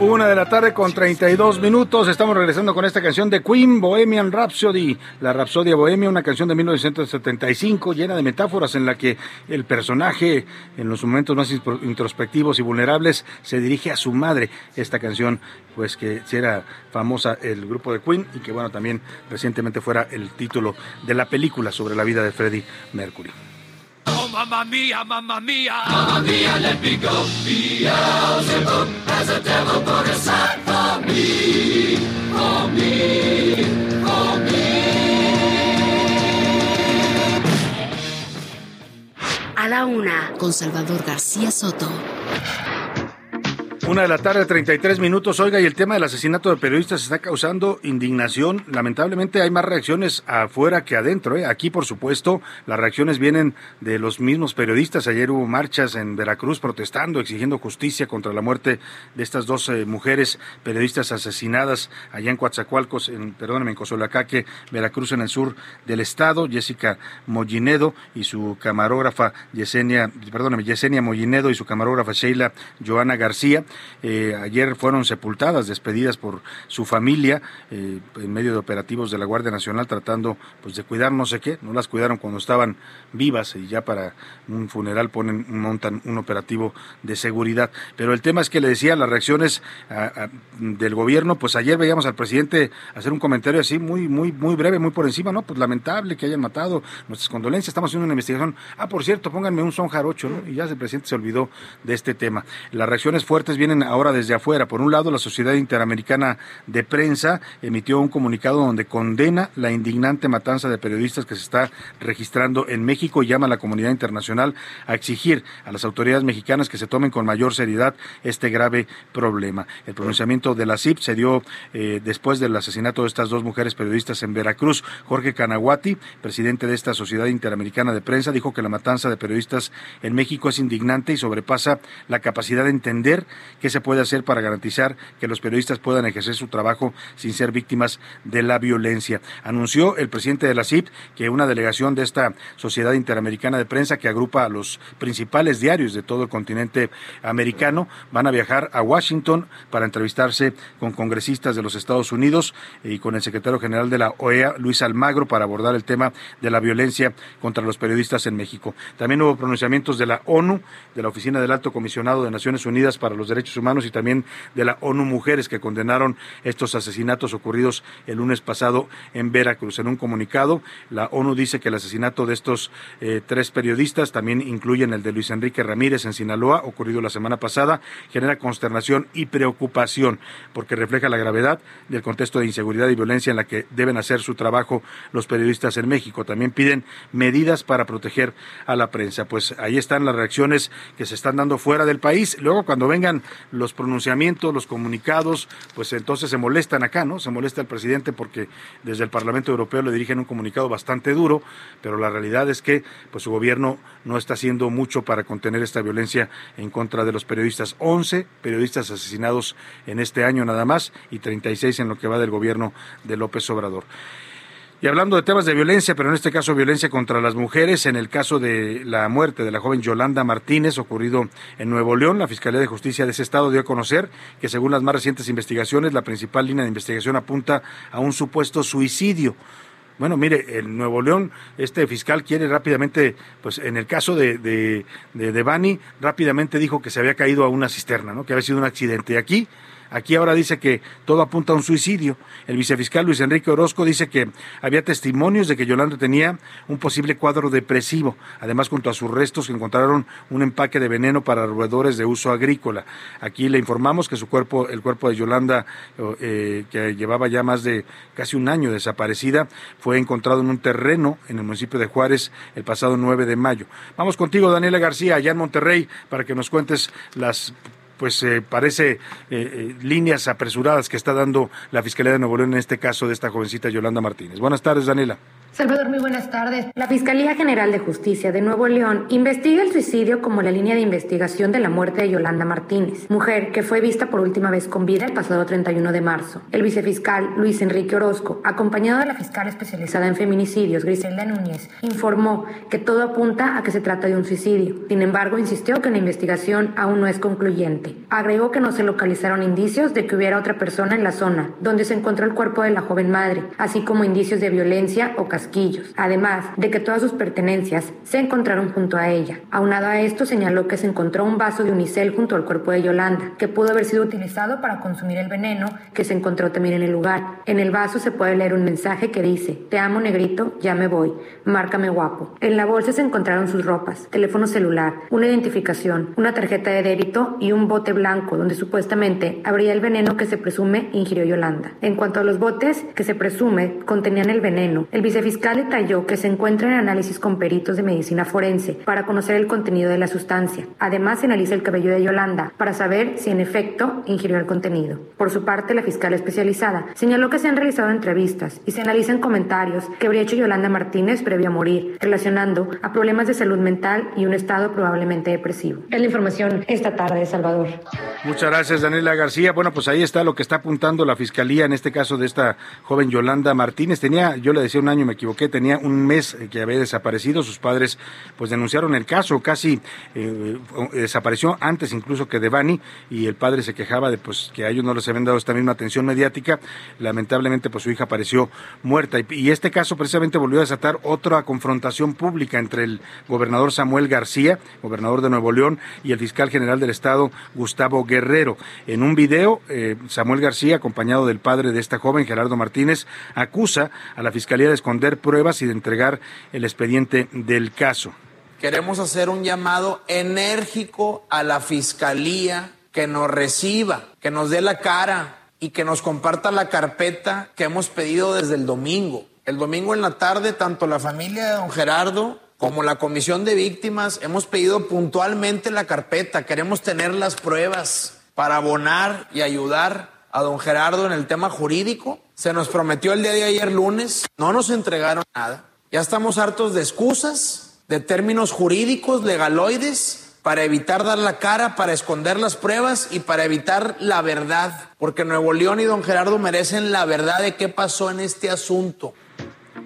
Una de la tarde con 32 minutos. Estamos regresando con esta canción de Queen, Bohemian Rhapsody. La Rapsodia Bohemia, una canción de 1975 llena de metáforas en la que el personaje, en los momentos más introspectivos y vulnerables, se dirige a su madre. Esta canción, pues que era famosa el grupo de Queen y que, bueno, también recientemente fuera el título de la película sobre la vida de Freddie Mercury mamma mia, mamma mia. Mamma mia, let me go. Beelzebub has a devil put aside for me, for me, for me. A la una, con Salvador García Soto. Una de la tarde, 33 minutos. Oiga, y el tema del asesinato de periodistas está causando indignación. Lamentablemente hay más reacciones afuera que adentro. ¿eh? Aquí, por supuesto, las reacciones vienen de los mismos periodistas. Ayer hubo marchas en Veracruz protestando, exigiendo justicia contra la muerte de estas dos mujeres periodistas asesinadas allá en Coatzacoalcos, en, perdóname, en Cozolacaque, Veracruz, en el sur del estado. Jessica Mollinedo y su camarógrafa Yesenia, perdóname, Yesenia Mollinedo y su camarógrafa Sheila Joana García. Eh, ayer fueron sepultadas, despedidas por su familia eh, en medio de operativos de la Guardia Nacional tratando pues de cuidar no sé qué, no las cuidaron cuando estaban vivas y ya para un funeral ponen montan un operativo de seguridad. Pero el tema es que le decía las reacciones del gobierno, pues ayer veíamos al presidente hacer un comentario así muy muy muy breve, muy por encima, no, pues lamentable que hayan matado, nuestras condolencias, estamos haciendo una investigación. Ah, por cierto, pónganme un son jarocho, ¿no? Y ya el presidente se olvidó de este tema. Las reacciones fuertes vienen ahora desde afuera. Por un lado, la Sociedad Interamericana de Prensa emitió un comunicado donde condena la indignante matanza de periodistas que se está registrando en México y llama a la comunidad internacional a exigir a las autoridades mexicanas que se tomen con mayor seriedad este grave problema. El pronunciamiento de la CIP se dio eh, después del asesinato de estas dos mujeres periodistas en Veracruz. Jorge Canaguati, presidente de esta Sociedad Interamericana de Prensa, dijo que la matanza de periodistas en México es indignante y sobrepasa la capacidad de entender qué se puede hacer para garantizar que los periodistas puedan ejercer su trabajo sin ser víctimas de la violencia. Anunció el presidente de la CIP que una delegación de esta Sociedad Interamericana de Prensa que agrupa a los principales diarios de todo el continente americano van a viajar a Washington para entrevistarse con congresistas de los Estados Unidos y con el secretario general de la OEA, Luis Almagro, para abordar el tema de la violencia contra los periodistas en México. También hubo pronunciamientos de la ONU, de la Oficina del Alto Comisionado de Naciones Unidas para los Derechos Humanos y también de la ONU Mujeres que condenaron estos asesinatos ocurridos el lunes pasado en Veracruz. En un comunicado, la ONU dice que el asesinato de estos eh, tres periodistas, también incluyen el de Luis Enrique Ramírez en Sinaloa, ocurrido la semana pasada, genera consternación y preocupación porque refleja la gravedad del contexto de inseguridad y violencia en la que deben hacer su trabajo los periodistas en México. También piden medidas para proteger a la prensa. Pues ahí están las reacciones que se están dando fuera del país. Luego, cuando vengan los pronunciamientos, los comunicados, pues entonces se molestan acá, ¿no? Se molesta el presidente porque desde el Parlamento Europeo le dirigen un comunicado bastante duro, pero la realidad es que pues su gobierno no está haciendo mucho para contener esta violencia en contra de los periodistas. 11 periodistas asesinados en este año nada más y 36 en lo que va del gobierno de López Obrador. Y hablando de temas de violencia, pero en este caso violencia contra las mujeres, en el caso de la muerte de la joven Yolanda Martínez ocurrido en Nuevo León, la Fiscalía de Justicia de ese estado dio a conocer que según las más recientes investigaciones, la principal línea de investigación apunta a un supuesto suicidio. Bueno, mire, en Nuevo León, este fiscal quiere rápidamente, pues en el caso de, de, de, de Bani, rápidamente dijo que se había caído a una cisterna, ¿no? que había sido un accidente. Y aquí Aquí ahora dice que todo apunta a un suicidio. El vicefiscal Luis Enrique Orozco dice que había testimonios de que Yolanda tenía un posible cuadro depresivo. Además, junto a sus restos encontraron un empaque de veneno para roedores de uso agrícola. Aquí le informamos que su cuerpo, el cuerpo de Yolanda, eh, que llevaba ya más de casi un año desaparecida, fue encontrado en un terreno en el municipio de Juárez el pasado 9 de mayo. Vamos contigo, Daniela García, allá en Monterrey, para que nos cuentes las pues eh, parece eh, eh, líneas apresuradas que está dando la Fiscalía de Nuevo León en este caso de esta jovencita Yolanda Martínez. Buenas tardes, Daniela. Salvador, muy buenas tardes. La Fiscalía General de Justicia de Nuevo León investiga el suicidio como la línea de investigación de la muerte de Yolanda Martínez, mujer que fue vista por última vez con vida el pasado 31 de marzo. El vicefiscal Luis Enrique Orozco, acompañado de la fiscal especializada en feminicidios, Griselda Núñez, informó que todo apunta a que se trata de un suicidio. Sin embargo, insistió que la investigación aún no es concluyente. Agregó que no se localizaron indicios de que hubiera otra persona en la zona donde se encontró el cuerpo de la joven madre, así como indicios de violencia además de que todas sus pertenencias se encontraron junto a ella. Aunado a esto, señaló que se encontró un vaso de unicel junto al cuerpo de Yolanda, que pudo haber sido utilizado para consumir el veneno que se encontró también en el lugar. En el vaso se puede leer un mensaje que dice, te amo negrito, ya me voy, márcame guapo. En la bolsa se encontraron sus ropas, teléfono celular, una identificación, una tarjeta de débito y un bote blanco donde supuestamente habría el veneno que se presume ingirió Yolanda. En cuanto a los botes que se presume contenían el veneno, el vicefiscal fiscal detalló que se encuentra en análisis con peritos de medicina forense para conocer el contenido de la sustancia. Además, se analiza el cabello de Yolanda para saber si en efecto ingirió el contenido. Por su parte, la fiscal especializada señaló que se han realizado entrevistas y se analizan comentarios que habría hecho Yolanda Martínez previo a morir, relacionando a problemas de salud mental y un estado probablemente depresivo. Es la información esta tarde de Salvador. Muchas gracias, Daniela García. Bueno, pues ahí está lo que está apuntando la fiscalía en este caso de esta joven Yolanda Martínez. Tenía, yo le decía un año, me equivoqué, tenía un mes que había desaparecido. Sus padres pues denunciaron el caso, casi eh, desapareció antes incluso que Devani y el padre se quejaba de pues que a ellos no les habían dado esta misma atención mediática. Lamentablemente pues su hija apareció muerta y, este caso precisamente volvió a desatar otra confrontación pública entre el gobernador Samuel García, gobernador de Nuevo León, y el fiscal general del estado Gustavo Guerrero. En un video, eh, Samuel García, acompañado del padre de esta joven, Gerardo Martínez, acusa a la fiscalía de esconder pruebas y de entregar el expediente del caso. Queremos hacer un llamado enérgico a la fiscalía que nos reciba, que nos dé la cara y que nos comparta la carpeta que hemos pedido desde el domingo. El domingo en la tarde, tanto la familia de don Gerardo como la comisión de víctimas hemos pedido puntualmente la carpeta. Queremos tener las pruebas para abonar y ayudar a don Gerardo en el tema jurídico. Se nos prometió el día de ayer lunes, no nos entregaron nada. Ya estamos hartos de excusas, de términos jurídicos, legaloides, para evitar dar la cara, para esconder las pruebas y para evitar la verdad. Porque Nuevo León y don Gerardo merecen la verdad de qué pasó en este asunto.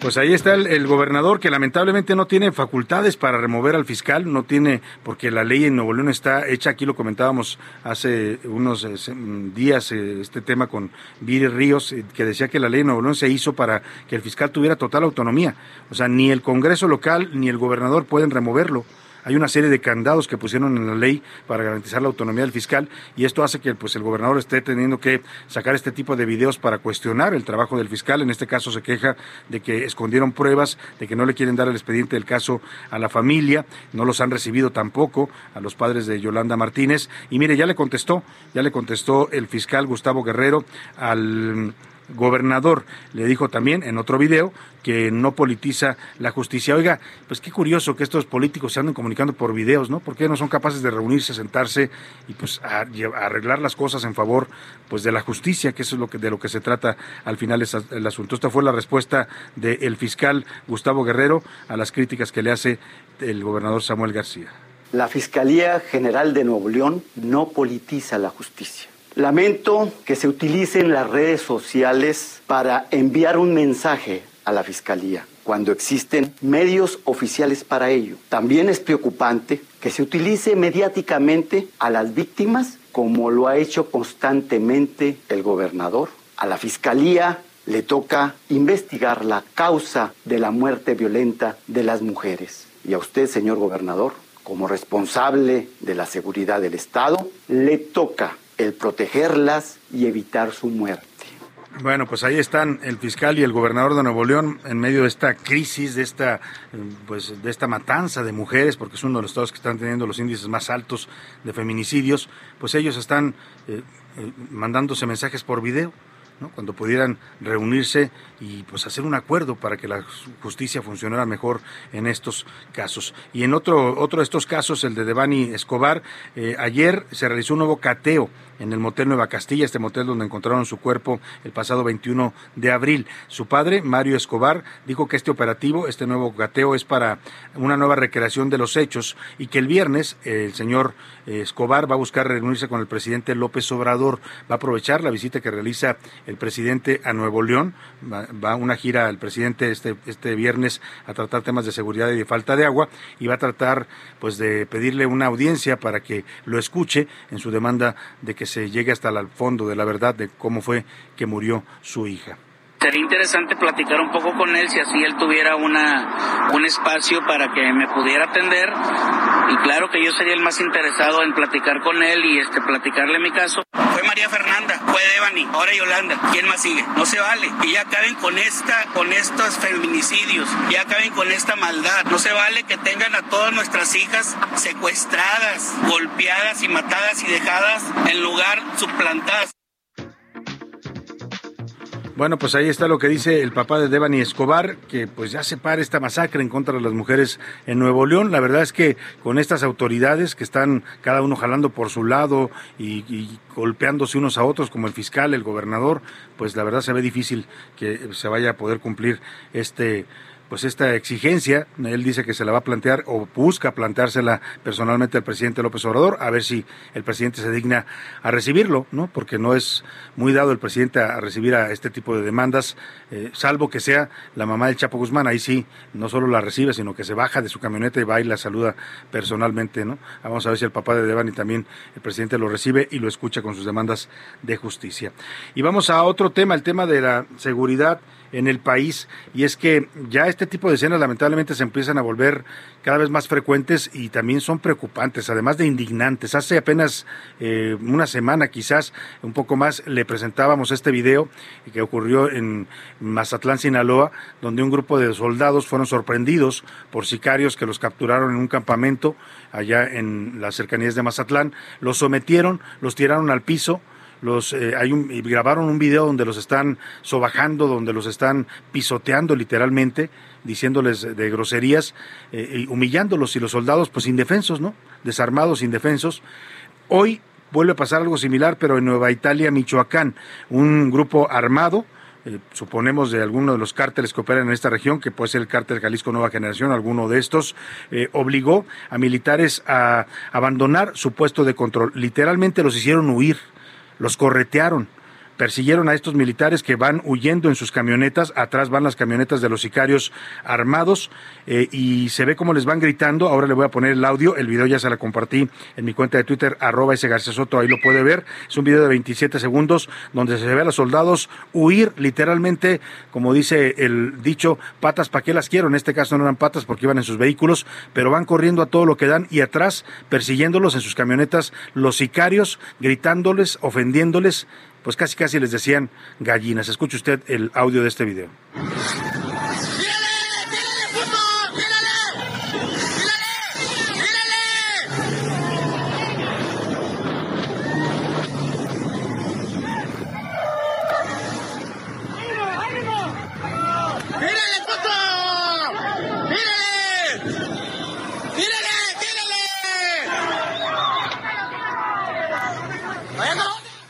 Pues ahí está el, el, gobernador que lamentablemente no tiene facultades para remover al fiscal, no tiene, porque la ley en Nuevo León está hecha, aquí lo comentábamos hace unos eh, días, eh, este tema con Viri Ríos, eh, que decía que la ley en Nuevo León se hizo para que el fiscal tuviera total autonomía. O sea, ni el Congreso local ni el gobernador pueden removerlo hay una serie de candados que pusieron en la ley para garantizar la autonomía del fiscal y esto hace que pues el gobernador esté teniendo que sacar este tipo de videos para cuestionar el trabajo del fiscal. En este caso se queja de que escondieron pruebas, de que no le quieren dar el expediente del caso a la familia, no los han recibido tampoco a los padres de Yolanda Martínez y mire, ya le contestó, ya le contestó el fiscal Gustavo Guerrero al gobernador le dijo también en otro video que no politiza la justicia. Oiga, pues qué curioso que estos políticos se anden comunicando por videos, ¿no? ¿Por qué no son capaces de reunirse, sentarse y pues a, arreglar las cosas en favor pues de la justicia, que eso es lo que de lo que se trata al final es el asunto. Esta fue la respuesta del fiscal Gustavo Guerrero a las críticas que le hace el gobernador Samuel García. La Fiscalía General de Nuevo León no politiza la justicia. Lamento que se utilicen las redes sociales para enviar un mensaje a la Fiscalía cuando existen medios oficiales para ello. También es preocupante que se utilice mediáticamente a las víctimas como lo ha hecho constantemente el gobernador. A la Fiscalía le toca investigar la causa de la muerte violenta de las mujeres. Y a usted, señor gobernador, como responsable de la seguridad del Estado, le toca el protegerlas y evitar su muerte. Bueno, pues ahí están el fiscal y el gobernador de Nuevo León en medio de esta crisis, de esta, pues, de esta matanza de mujeres, porque es uno de los estados que están teniendo los índices más altos de feminicidios. Pues ellos están eh, eh, mandándose mensajes por video. ¿No? cuando pudieran reunirse y pues hacer un acuerdo para que la justicia funcionara mejor en estos casos. Y en otro, otro de estos casos, el de Devani Escobar, eh, ayer se realizó un nuevo cateo en el motel Nueva Castilla, este motel donde encontraron su cuerpo el pasado 21 de abril. Su padre, Mario Escobar, dijo que este operativo, este nuevo cateo, es para una nueva recreación de los hechos y que el viernes el señor Escobar va a buscar reunirse con el presidente López Obrador, va a aprovechar la visita que realiza el presidente a Nuevo León, va, a una gira el presidente este, este viernes a tratar temas de seguridad y de falta de agua y va a tratar pues de pedirle una audiencia para que lo escuche en su demanda de que se llegue hasta el fondo de la verdad de cómo fue que murió su hija sería interesante platicar un poco con él si así él tuviera una un espacio para que me pudiera atender y claro que yo sería el más interesado en platicar con él y este platicarle mi caso. Fue María Fernanda, fue Devani, ahora Yolanda, ¿quién más sigue? No se vale. Y ya acaben con esta con estos feminicidios, ya acaben con esta maldad. No se vale que tengan a todas nuestras hijas secuestradas, golpeadas y matadas y dejadas en lugar suplantadas. Bueno, pues ahí está lo que dice el papá de Devani Escobar, que pues ya se para esta masacre en contra de las mujeres en Nuevo León. La verdad es que con estas autoridades que están cada uno jalando por su lado y, y golpeándose unos a otros, como el fiscal, el gobernador, pues la verdad se ve difícil que se vaya a poder cumplir este pues esta exigencia, él dice que se la va a plantear o busca planteársela personalmente al presidente López Obrador, a ver si el presidente se digna a recibirlo, ¿no? Porque no es muy dado el presidente a recibir a este tipo de demandas, eh, salvo que sea la mamá del Chapo Guzmán, ahí sí, no solo la recibe, sino que se baja de su camioneta y va y la saluda personalmente, ¿no? Vamos a ver si el papá de Devani también el presidente lo recibe y lo escucha con sus demandas de justicia. Y vamos a otro tema, el tema de la seguridad en el país y es que ya este tipo de escenas lamentablemente se empiezan a volver cada vez más frecuentes y también son preocupantes, además de indignantes. Hace apenas eh, una semana, quizás un poco más, le presentábamos este video que ocurrió en Mazatlán, Sinaloa, donde un grupo de soldados fueron sorprendidos por sicarios que los capturaron en un campamento allá en las cercanías de Mazatlán, los sometieron, los tiraron al piso, los eh, hay un, grabaron un video donde los están sobajando, donde los están pisoteando literalmente, diciéndoles de groserías, eh, humillándolos y los soldados pues indefensos, ¿no? Desarmados, indefensos. Hoy vuelve a pasar algo similar, pero en Nueva Italia, Michoacán, un grupo armado eh, suponemos de alguno de los cárteles que operan en esta región, que puede ser el cártel Jalisco Nueva Generación, alguno de estos, obligó a militares a abandonar su puesto de control. Literalmente los hicieron huir los corretearon persiguieron a estos militares que van huyendo en sus camionetas, atrás van las camionetas de los sicarios armados eh, y se ve cómo les van gritando, ahora le voy a poner el audio, el video ya se la compartí en mi cuenta de Twitter, arroba ese García Soto, ahí lo puede ver, es un video de 27 segundos donde se ve a los soldados huir literalmente, como dice el dicho, patas para qué las quiero, en este caso no eran patas porque iban en sus vehículos, pero van corriendo a todo lo que dan y atrás persiguiéndolos en sus camionetas los sicarios, gritándoles, ofendiéndoles, pues casi casi les decían gallinas. Escuche usted el audio de este video.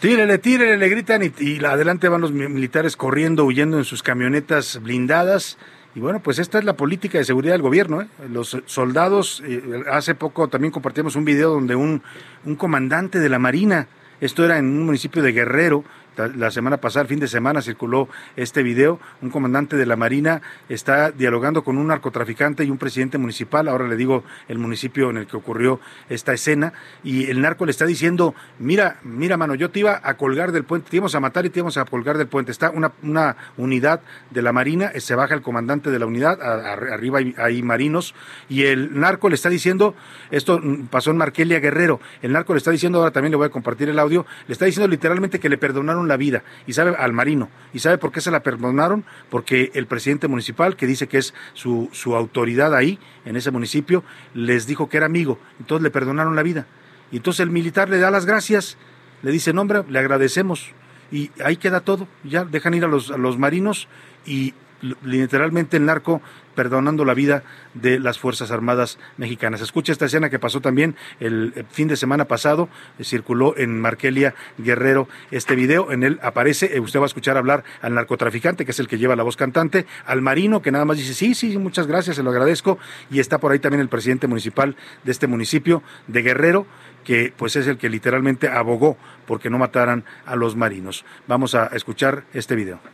Tírele, tírele, le gritan y, y, adelante van los militares corriendo, huyendo en sus camionetas blindadas. Y bueno, pues esta es la política de seguridad del gobierno. ¿eh? Los soldados, eh, hace poco también compartimos un video donde un, un comandante de la Marina, esto era en un municipio de Guerrero, la semana pasada, el fin de semana, circuló este video. Un comandante de la Marina está dialogando con un narcotraficante y un presidente municipal. Ahora le digo el municipio en el que ocurrió esta escena. Y el narco le está diciendo: Mira, mira, mano, yo te iba a colgar del puente, te íbamos a matar y te íbamos a colgar del puente. Está una, una unidad de la Marina, se baja el comandante de la unidad, arriba hay, hay marinos. Y el narco le está diciendo: Esto pasó en Marquelia Guerrero. El narco le está diciendo, ahora también le voy a compartir el audio, le está diciendo literalmente que le perdonaron la vida. Y sabe al marino. Y sabe por qué se la perdonaron porque el presidente municipal que dice que es su, su autoridad ahí en ese municipio les dijo que era amigo. Entonces le perdonaron la vida. Y entonces el militar le da las gracias. Le dice nombre le agradecemos y ahí queda todo. Ya dejan ir a los, a los marinos y literalmente el narco perdonando la vida de las Fuerzas Armadas mexicanas. Escucha esta escena que pasó también el fin de semana pasado, circuló en Markelia Guerrero este video, en él aparece, eh, usted va a escuchar hablar al narcotraficante, que es el que lleva la voz cantante, al marino, que nada más dice, sí, sí, muchas gracias, se lo agradezco, y está por ahí también el presidente municipal de este municipio de Guerrero, que pues es el que literalmente abogó porque no mataran a los marinos. Vamos a escuchar este video.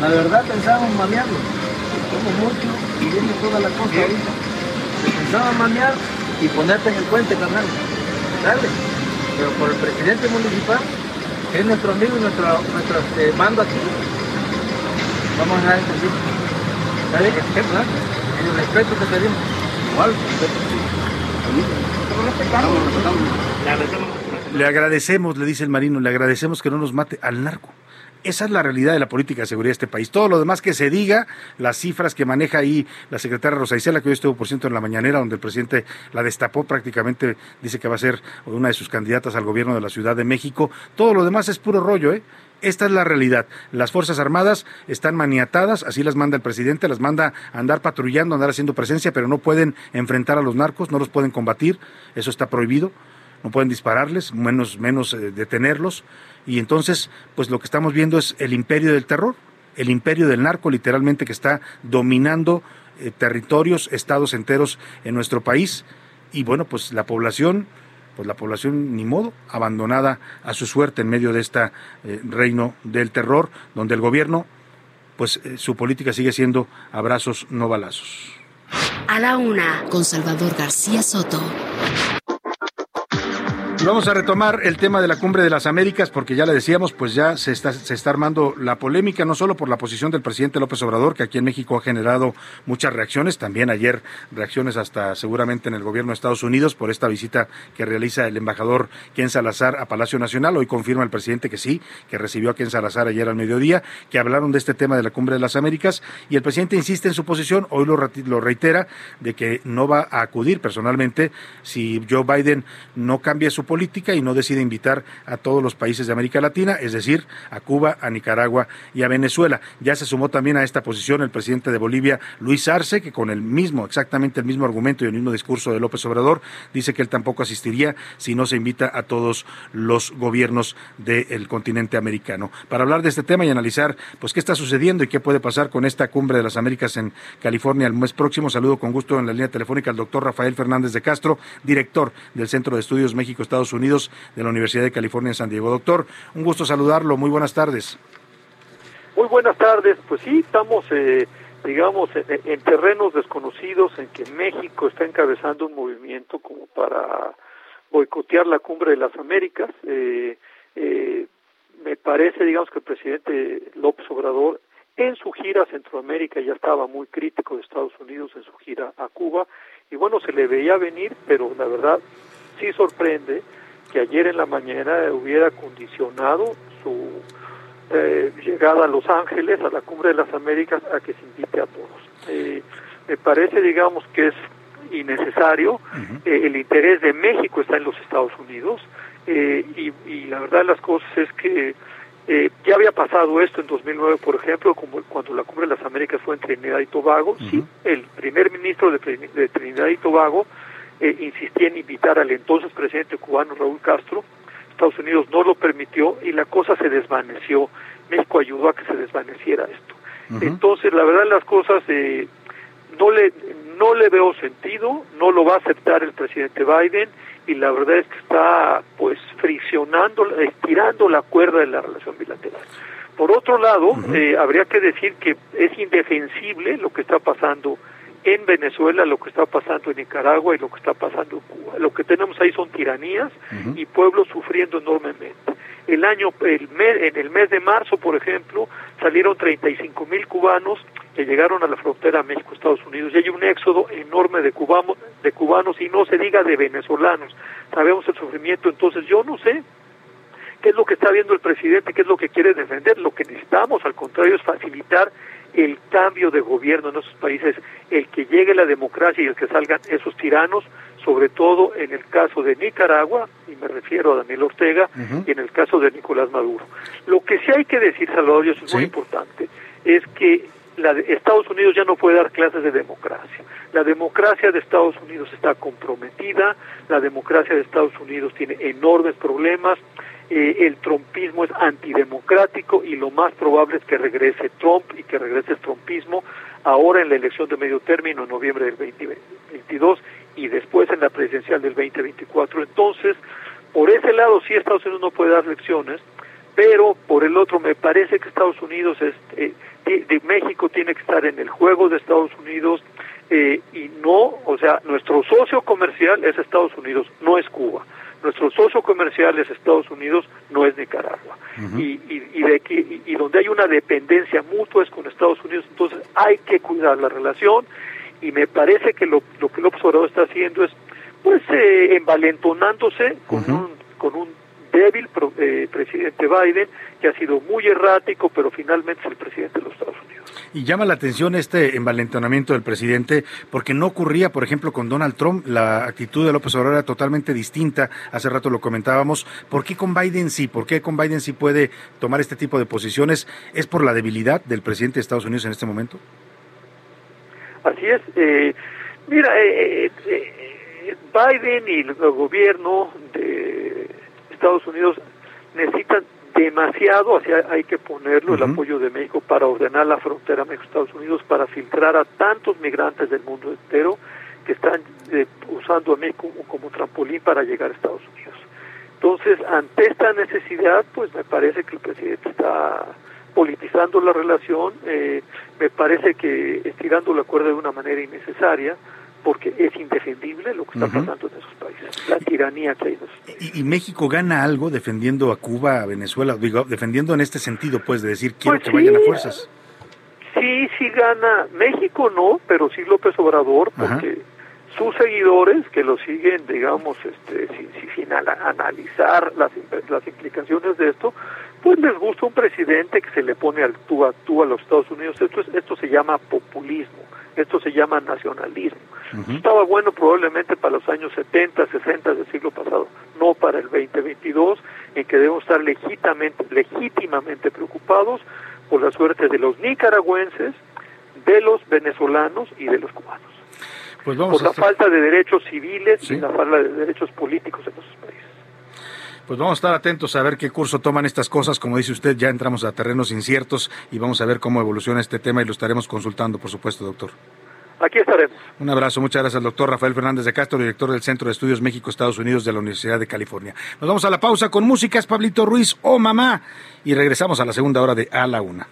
La verdad pensábamos mamearlo. Somos muchos y viene toda la cosa ahorita. Pensaba mamear y ponerte en el puente, carnal. Dale. Pero por el presidente municipal, que es nuestro amigo y nuestro, nuestro este, mando aquí, vamos a dejar el servicio. ¿Sabes qué? En el respeto que pedimos. Igual, Le agradecemos, le dice el marino, le agradecemos que no nos mate al narco. Esa es la realidad de la política de seguridad de este país. Todo lo demás que se diga, las cifras que maneja ahí la secretaria Rosa Isela, que hoy estuvo, por ciento, en la mañanera, donde el presidente la destapó prácticamente, dice que va a ser una de sus candidatas al gobierno de la Ciudad de México. Todo lo demás es puro rollo, ¿eh? Esta es la realidad. Las Fuerzas Armadas están maniatadas, así las manda el presidente, las manda a andar patrullando, andar haciendo presencia, pero no pueden enfrentar a los narcos, no los pueden combatir, eso está prohibido, no pueden dispararles, menos, menos eh, detenerlos. Y entonces, pues lo que estamos viendo es el imperio del terror, el imperio del narco, literalmente, que está dominando eh, territorios, estados enteros en nuestro país. Y bueno, pues la población pues la población ni modo, abandonada a su suerte en medio de este reino del terror, donde el gobierno, pues su política sigue siendo abrazos, no balazos. A la una, con Salvador García Soto. Vamos a retomar el tema de la cumbre de las Américas porque ya le decíamos, pues ya se está, se está armando la polémica, no solo por la posición del presidente López Obrador, que aquí en México ha generado muchas reacciones, también ayer reacciones hasta seguramente en el gobierno de Estados Unidos por esta visita que realiza el embajador Ken Salazar a Palacio Nacional. Hoy confirma el presidente que sí, que recibió a Ken Salazar ayer al mediodía, que hablaron de este tema de la cumbre de las Américas y el presidente insiste en su posición, hoy lo, lo reitera, de que no va a acudir personalmente si Joe Biden no cambia su política y no decide invitar a todos los países de América Latina, es decir, a Cuba, a Nicaragua y a Venezuela. Ya se sumó también a esta posición el presidente de Bolivia, Luis Arce, que con el mismo, exactamente el mismo argumento y el mismo discurso de López Obrador, dice que él tampoco asistiría si no se invita a todos los gobiernos del continente americano. Para hablar de este tema y analizar pues qué está sucediendo y qué puede pasar con esta cumbre de las Américas en California el mes próximo, saludo con gusto en la línea telefónica al doctor Rafael Fernández de Castro, director del Centro de Estudios México-Estados Unidos de la Universidad de California en San Diego. Doctor, un gusto saludarlo, muy buenas tardes. Muy buenas tardes, pues sí, estamos, eh, digamos, en, terrenos desconocidos en que México está encabezando un movimiento como para boicotear la cumbre de las Américas. Eh, eh, me parece, digamos, que el presidente López Obrador en su gira a Centroamérica ya estaba muy crítico de Estados Unidos en su gira a Cuba y bueno, se le veía venir, pero la verdad sí sorprende que ayer en la mañana hubiera condicionado su eh, llegada a Los Ángeles, a la Cumbre de las Américas, a que se invite a todos. Eh, me parece, digamos, que es innecesario. Eh, el interés de México está en los Estados Unidos y, y, la verdad de las cosas es que ya había pasado esto en 2009, por ejemplo, como cuando la Cumbre de las Américas fue en Trinidad y Tobago. Sí, el primer ministro de, de Trinidad y Tobago eh, insistía en invitar al entonces presidente cubano Raúl Castro. Estados Unidos no lo permitió y la cosa se desvaneció. México ayudó a que se desvaneciera esto. Entonces, la verdad, las cosas eh, no le no le veo sentido, no lo va a aceptar el presidente Biden y la verdad es que está pues friccionando, estirando la cuerda de la relación bilateral. Por otro lado, eh, habría que decir que es indefensible lo que está pasando en Venezuela, lo que está pasando en Nicaragua y lo que está pasando en Cuba. Lo que tenemos ahí son tiranías y pueblos sufriendo enormemente. El año, el mes, en el mes de marzo, por ejemplo, salieron 35 mil cubanos que llegaron a la frontera México-Estados Unidos y hay un éxodo enorme de cubanos, de cubanos y no se diga de venezolanos. Sabemos el sufrimiento, entonces yo no sé qué es lo que está viendo el presidente, qué es lo que quiere defender. Lo que necesitamos, al contrario, es facilitar el cambio de gobierno en esos países, el que llegue la democracia y el que salgan esos tiranos, sobre todo en el caso de Nicaragua, y me refiero a Daniel Ortega, y en el caso de Nicolás Maduro. Lo que sí hay que decir, Salvador, y eso es muy importante, es que la de Estados Unidos ya no puede dar clases de democracia. La democracia de Estados Unidos está comprometida, la democracia de Estados Unidos tiene enormes problemas, eh, el trumpismo es antidemocrático y lo más probable es que regrese Trump y que regrese el trumpismo ahora en la elección de medio término en noviembre del 2022 y después en la presidencial del 2024. Entonces, por ese lado sí Estados Unidos no puede dar lecciones, pero por el otro me parece que Estados Unidos, es, eh, de México tiene que estar en el juego de Estados Unidos eh, y no, o sea, nuestro socio comercial es Estados Unidos, no es Cuba nuestro socio comercial es Estados Unidos, no es Nicaragua. y, y, de que, y, donde hay una dependencia mutua es con Estados Unidos, entonces hay que cuidar la relación y me parece que lo, lo que López Obrador está haciendo es pues eh, envalentonándose con un con un débil eh, presidente Biden que ha sido muy errático pero finalmente es el presidente de los Estados Unidos Y llama la atención este envalentonamiento del presidente, porque no ocurría, por ejemplo, con Donald Trump. La actitud de López Obrador era totalmente distinta. Hace rato lo comentábamos. ¿Por qué con Biden sí? ¿Por qué con Biden sí puede tomar este tipo de posiciones? ¿Es por la debilidad del presidente de Estados Unidos en este momento? Así es. Eh, mira, eh, eh, Biden y el gobierno de Estados Unidos necesitan demasiado, así hay que ponerlo, el apoyo de México para ordenar la frontera México-Estados Unidos, para filtrar a tantos migrantes del mundo entero que están usando a México como, como trampolín para llegar a Estados Unidos. Entonces, ante esta necesidad, pues me parece que el presidente está politizando la relación, eh, me parece que estirando la cuerda de una manera innecesaria, porque es indefendible lo que está pasando en esos países, la tiranía que hay en esos países. ¿Y, México gana algo defendiendo a Cuba, a Venezuela? Digo, defendiendo en este sentido, pues, de decir, quiero Pues que vayan a fuerzas. Sí, sí gana. México no, pero sí López Obrador, porque sus seguidores que lo siguen, digamos, este, sin, sin- analizar las, las implicaciones de esto, pues les gusta un presidente que se le pone al tú a tú a los Estados Unidos. Esto, es, esto se llama populismo, esto se llama nacionalismo. Estaba bueno probablemente para los años 70, 60 del siglo pasado, no para el 2022, en que debemos estar legítimamente, legítimamente preocupados por la suerte de los nicaragüenses, de los venezolanos y de los cubanos. Pues vamos por la estar- falta de derechos civiles Sí. y la falta de derechos políticos en esos países. Pues vamos a estar atentos a ver qué curso toman estas cosas. Como dice usted, ya entramos a terrenos inciertos y vamos a ver cómo evoluciona este tema y lo estaremos consultando, por supuesto, doctor. Aquí estaremos. Un abrazo, muchas gracias al doctor Rafael Fernández de Castro, director del Centro de Estudios México-Estados Unidos de la Universidad de California. Nos vamos a la pausa con música, es Pablito Ruiz, oh mamá, y regresamos a la segunda hora de A la Una.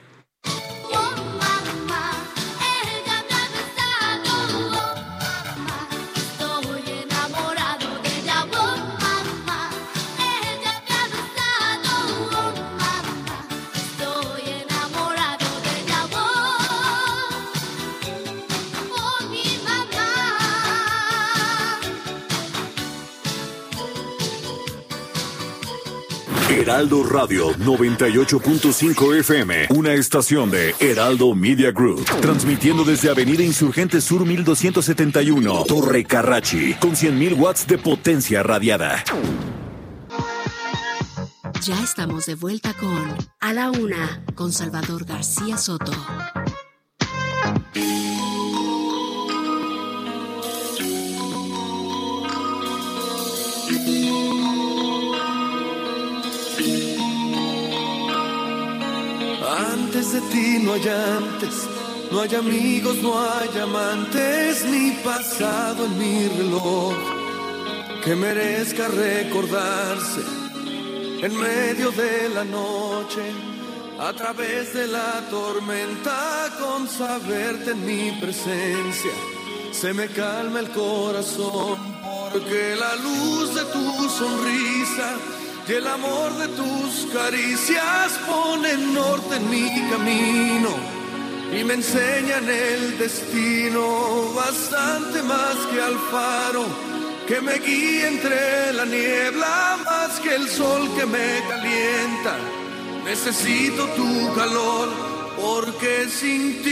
Heraldo Radio 98.5 FM, una estación de Heraldo Media Group, transmitiendo desde Avenida Insurgente Sur 1271, Torre Carrachi, con 100.000 watts de potencia radiada. Ya estamos de vuelta con A la Una, con Salvador García Soto. Antes de ti no hay antes, no hay amigos, no hay amantes, ni pasado en mi reloj que merezca recordarse en medio de la noche, a través de la tormenta, con saberte en mi presencia. Se me calma el corazón porque la luz de tu sonrisa y el amor de tus caricias ponen norte en mi camino y me enseñan el destino bastante más que al faro que me guía entre la niebla más que el sol que me calienta. Necesito tu calor porque sin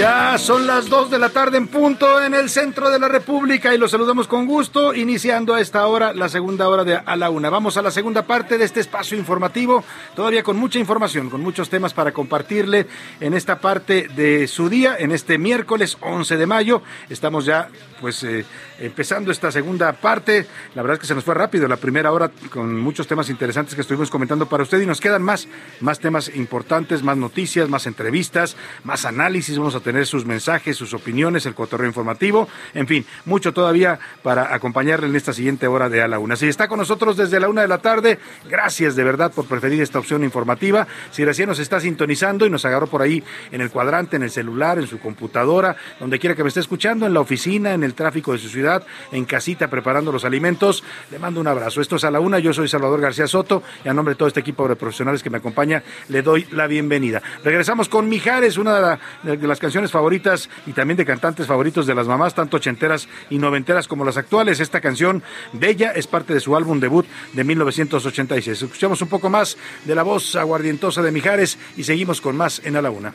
Ya son las 2 de la tarde en punto en el centro de la República y los saludamos con gusto, iniciando a esta hora la segunda hora de A la Una. Vamos a la segunda parte de este espacio informativo, todavía con mucha información, con muchos temas para compartirle en esta parte de su día, en este miércoles 11 de mayo. Estamos ya pues eh, empezando esta segunda parte. La verdad es que se nos fue rápido la primera hora con muchos temas interesantes que estuvimos comentando para usted y nos quedan más, más temas importantes, más noticias, más entrevistas, más análisis. Vamos a tener sus mensajes, sus opiniones, el cotorreo informativo, en fin, mucho todavía para acompañarle en esta siguiente hora de A la Una. Si está con nosotros desde la una de la tarde, gracias de verdad por preferir esta opción informativa. Si recién nos está sintonizando y nos agarró por ahí en el cuadrante, en el celular, en su computadora, donde quiera que me esté escuchando, en la oficina, en el tráfico de su ciudad, en casita preparando los alimentos, le mando un abrazo. Esto es A la Una, yo soy Salvador García Soto y a nombre de todo este equipo de profesionales que me acompaña, le doy la bienvenida. Regresamos con Mijares, una de, de las canciones favoritas y también de cantantes favoritos de las mamás, tanto ochenteras y noventeras como las actuales. Esta canción, Bella, es parte de su álbum debut de 1986. Escuchamos un poco más de la voz aguardientosa de Mijares y seguimos con más en A la Una.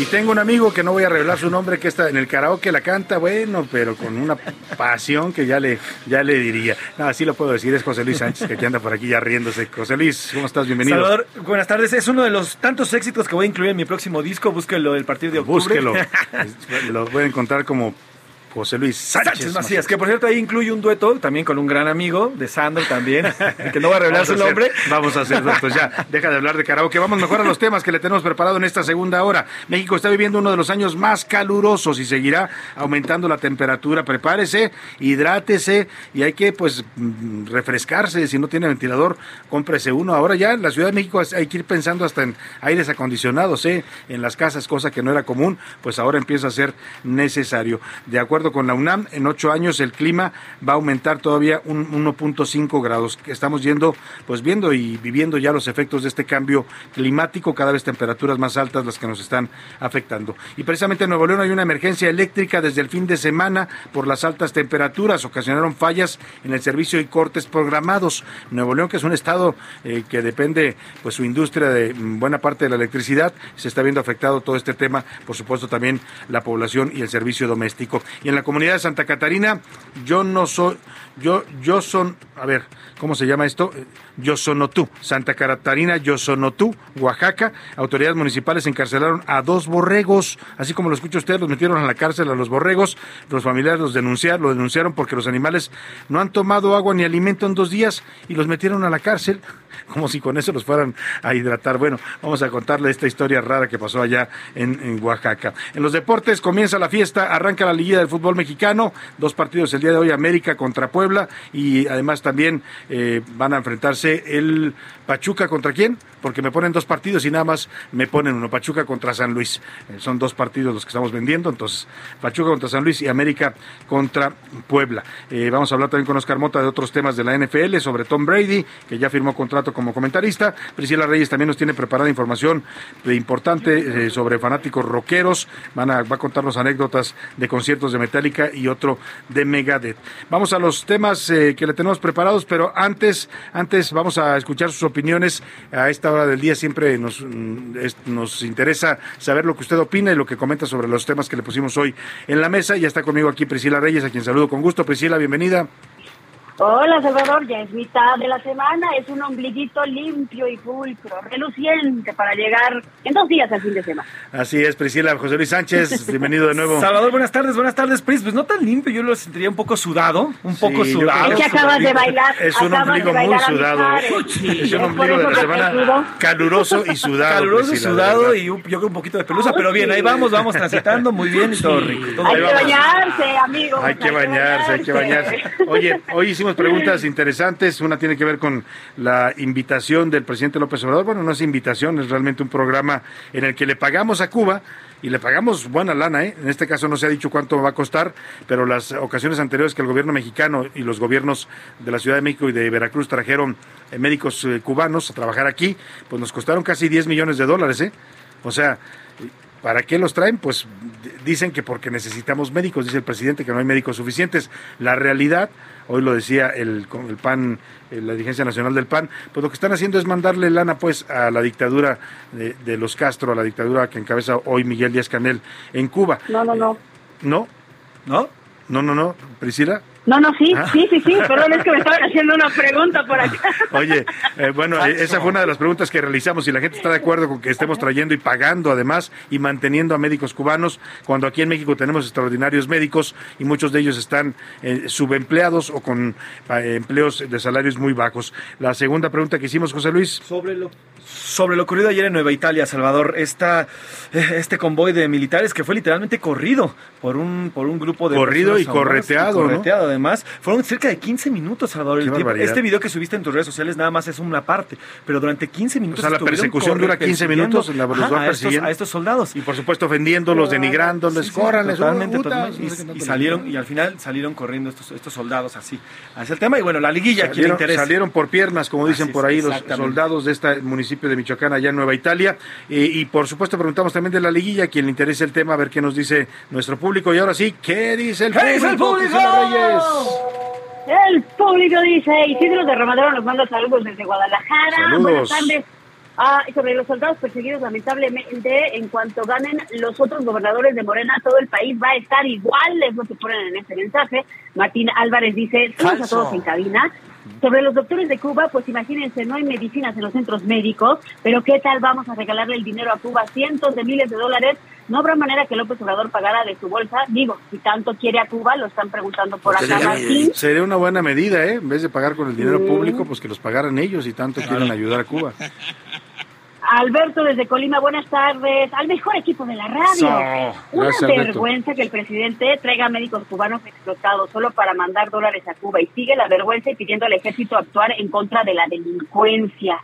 Y tengo un amigo que no voy a revelar su nombre, que está en el karaoke, la canta, bueno, pero con una pasión que ya le, ya le diría. No, así lo puedo decir, es José Luis Sánchez, que aquí anda por aquí ya riéndose. José Luis, ¿cómo estás? Bienvenido. Salvador, buenas tardes. Es uno de los tantos éxitos que voy a incluir en mi próximo disco. Búsquelo del partido de octubre. Búsquelo. lo voy a encontrar como José Luis Sánchez, Sánchez Macías, que por cierto ahí incluye un dueto también con un gran amigo de Sandro también, que no va a revelar su nombre. vamos a hacer pues ya, deja de hablar de karaoke. Vamos mejor a los temas que le tenemos preparado en esta segunda hora. México está viviendo uno de los años más calurosos y seguirá aumentando la temperatura. Prepárese, hidrátese y hay que pues mm, refrescarse. Si no tiene ventilador, cómprese uno. Ahora ya en la Ciudad de México hay que ir pensando hasta en aires acondicionados, ¿eh? en las casas, cosa que no era común, pues ahora empieza a ser necesario. De acuerdo con la UNAM, en ocho años el clima va a aumentar todavía un 1.5 grados. Estamos yendo, pues viendo y viviendo ya los efectos de este cambio climático, cada vez temperaturas más altas las que nos están afectando. Y precisamente en Nuevo León hay una emergencia eléctrica desde el fin de semana por las altas temperaturas, ocasionaron fallas en el servicio y cortes programados. Nuevo León, que es un estado eh, que depende, pues su industria de mm, buena parte de la electricidad, se está viendo afectado todo este tema, por supuesto también la población y el servicio doméstico. En la comunidad de Santa Catarina, yo no soy, yo, yo son, a ver, ¿cómo se llama esto? Yo tú, Santa Catarina, yo tú, Oaxaca. Autoridades municipales encarcelaron a dos borregos, así como lo escucha usted, los metieron a la cárcel a los borregos. Los familiares los denunciaron, lo denunciaron porque los animales no han tomado agua ni alimento en dos días y los metieron a la cárcel, como si con eso los fueran a hidratar. Bueno, vamos a contarle esta historia rara que pasó allá en, en Oaxaca. En los deportes comienza la fiesta, arranca la liguilla del fútbol mexicano, dos partidos el día de hoy, América contra Puebla y además también eh, van a enfrentarse el Pachuca contra quién, porque me ponen dos partidos y nada más me ponen uno, Pachuca contra San Luis. Eh, son dos partidos los que estamos vendiendo, entonces Pachuca contra San Luis y América contra Puebla. Eh, vamos a hablar también con Oscar Mota de otros temas de la NFL, sobre Tom Brady, que ya firmó contrato como comentarista. Priscila Reyes también nos tiene preparada información importante eh, sobre fanáticos rockeros. Van a, va a contarnos anécdotas de conciertos de Metallica y otro de Megadeth. Vamos a los temas que le tenemos preparados, pero antes, antes vamos a escuchar sus opiniones. A esta hora del día siempre nos, mm, nos interesa saber lo que usted opina y lo que comenta sobre los temas que le pusimos hoy en la mesa. Ya está conmigo aquí Priscila Reyes, a quien saludo con gusto. Priscila, bienvenida. Hola Salvador, ya es mitad de la semana, es un ombliguito limpio y pulcro, reluciente para llegar en dos días al fin de semana. Así es, Priscila. José Luis Sánchez, bienvenido de nuevo. Salvador, buenas tardes, buenas tardes, Pris. Pues no tan limpio, yo lo sentiría un poco sudado, un poco Sí, sudado. Es que acabas de bailar, Es un ombligo muy sudado. Mijares. Es un ombligo de la semana caluroso y sudado. Caluroso, Priscila, de sudado y un- yo creo un poquito de pelusa, pero bien, ahí vamos, vamos transitando muy bien y todo rico. todo Hay que bañarse, amigos. Hay que bañarse, hay que bañarse. Oye, hoy hicimos preguntas interesantes. Una tiene que ver con la invitación del presidente López Obrador. Bueno, no es invitación, es realmente un programa en el que le pagamos a Cuba y le pagamos buena lana, ¿eh? En este caso no se ha dicho cuánto va a costar, pero las ocasiones anteriores que el gobierno mexicano y los gobiernos de la Ciudad de México y de Veracruz trajeron eh, médicos eh, cubanos a trabajar aquí, pues nos costaron casi 10 millones de dólares, ¿eh? O sea, ¿Para qué los traen? Pues dicen que porque necesitamos médicos, dice el presidente, que no hay médicos suficientes. La realidad, hoy lo decía el, con el PAN, eh, la dirigencia nacional del PAN, pues lo que están haciendo es mandarle lana pues a la dictadura de, de los Castro, a la dictadura que encabeza hoy Miguel Díaz Canel en Cuba. No, no, no. ¿No? ¿No? No, no, no, Priscila. No, no, sí, Ah. sí, sí, sí, perdón, es que me estaban haciendo una pregunta por acá. Oye, eh, bueno, eh, esa fue una de las preguntas que realizamos y la gente está de acuerdo con que estemos trayendo y pagando además y manteniendo a médicos cubanos cuando aquí en México tenemos extraordinarios médicos y muchos de ellos están eh, subempleados o con eh, empleos de salarios muy bajos. La segunda pregunta que hicimos, José Luis. Sobre lo, sobre lo ocurrido ayer en Nueva Italia, Salvador, esta, este convoy de militares que fue literalmente corrido por un, por un grupo de... Corrido y correteado, y ¿no? Además. Fueron cerca de 15 minutos, Salvador. el tiempo. Este video que subiste en tus redes sociales nada más es una parte, pero durante 15 minutos... O sea, la persecución dura 15 persiguiendo, minutos, la- ajá, a, estos, a estos soldados. Y por supuesto ofendiéndolos, denigrándoles, Sí, totalmente, totalmente. Y, salieron, y al final salieron corriendo estos, estos soldados así, hacia el tema. Y bueno, la liguilla, ¿quién le Salieron, interesa? salieron por piernas, como dicen por ahí los soldados de este municipio de Michoacán, allá en Nueva Italia. Eh, y por supuesto preguntamos también de la liguilla, quien le interese el tema, a ver qué nos dice nuestro público. Y ahora sí, ¿qué dice el ¿Qué público? dice el público? Reyes? El público dice, Isidro de Ramadero nos manda saludos desde Guadalajara. Saludos. Buenas tardes. Ah, sobre los soldados perseguidos, lamentablemente, en cuanto ganen los otros gobernadores de Morena, todo el país va a estar igual, es lo que ponen en este mensaje. Martín Álvarez dice, saludos a todos en cabina. Sobre los doctores de Cuba, pues imagínense, no hay medicinas en los centros médicos, pero ¿qué tal vamos a regalarle el dinero a Cuba? Cientos de miles de dólares. No habrá manera que López Obrador pagara de su bolsa. Digo, si tanto quiere a Cuba, lo están preguntando por acá, Martín. Sería una buena medida, ¿eh? En vez de pagar con el dinero Mm. público, pues que los pagaran ellos y tanto quieren ayudar a Cuba. Alberto desde Colima, buenas tardes. Al mejor equipo de la radio. Una Gracias, Alberto. vergüenza que el presidente traiga médicos cubanos explotados solo para mandar dólares a Cuba y sigue la vergüenza y pidiendo al ejército actuar en contra de la delincuencia.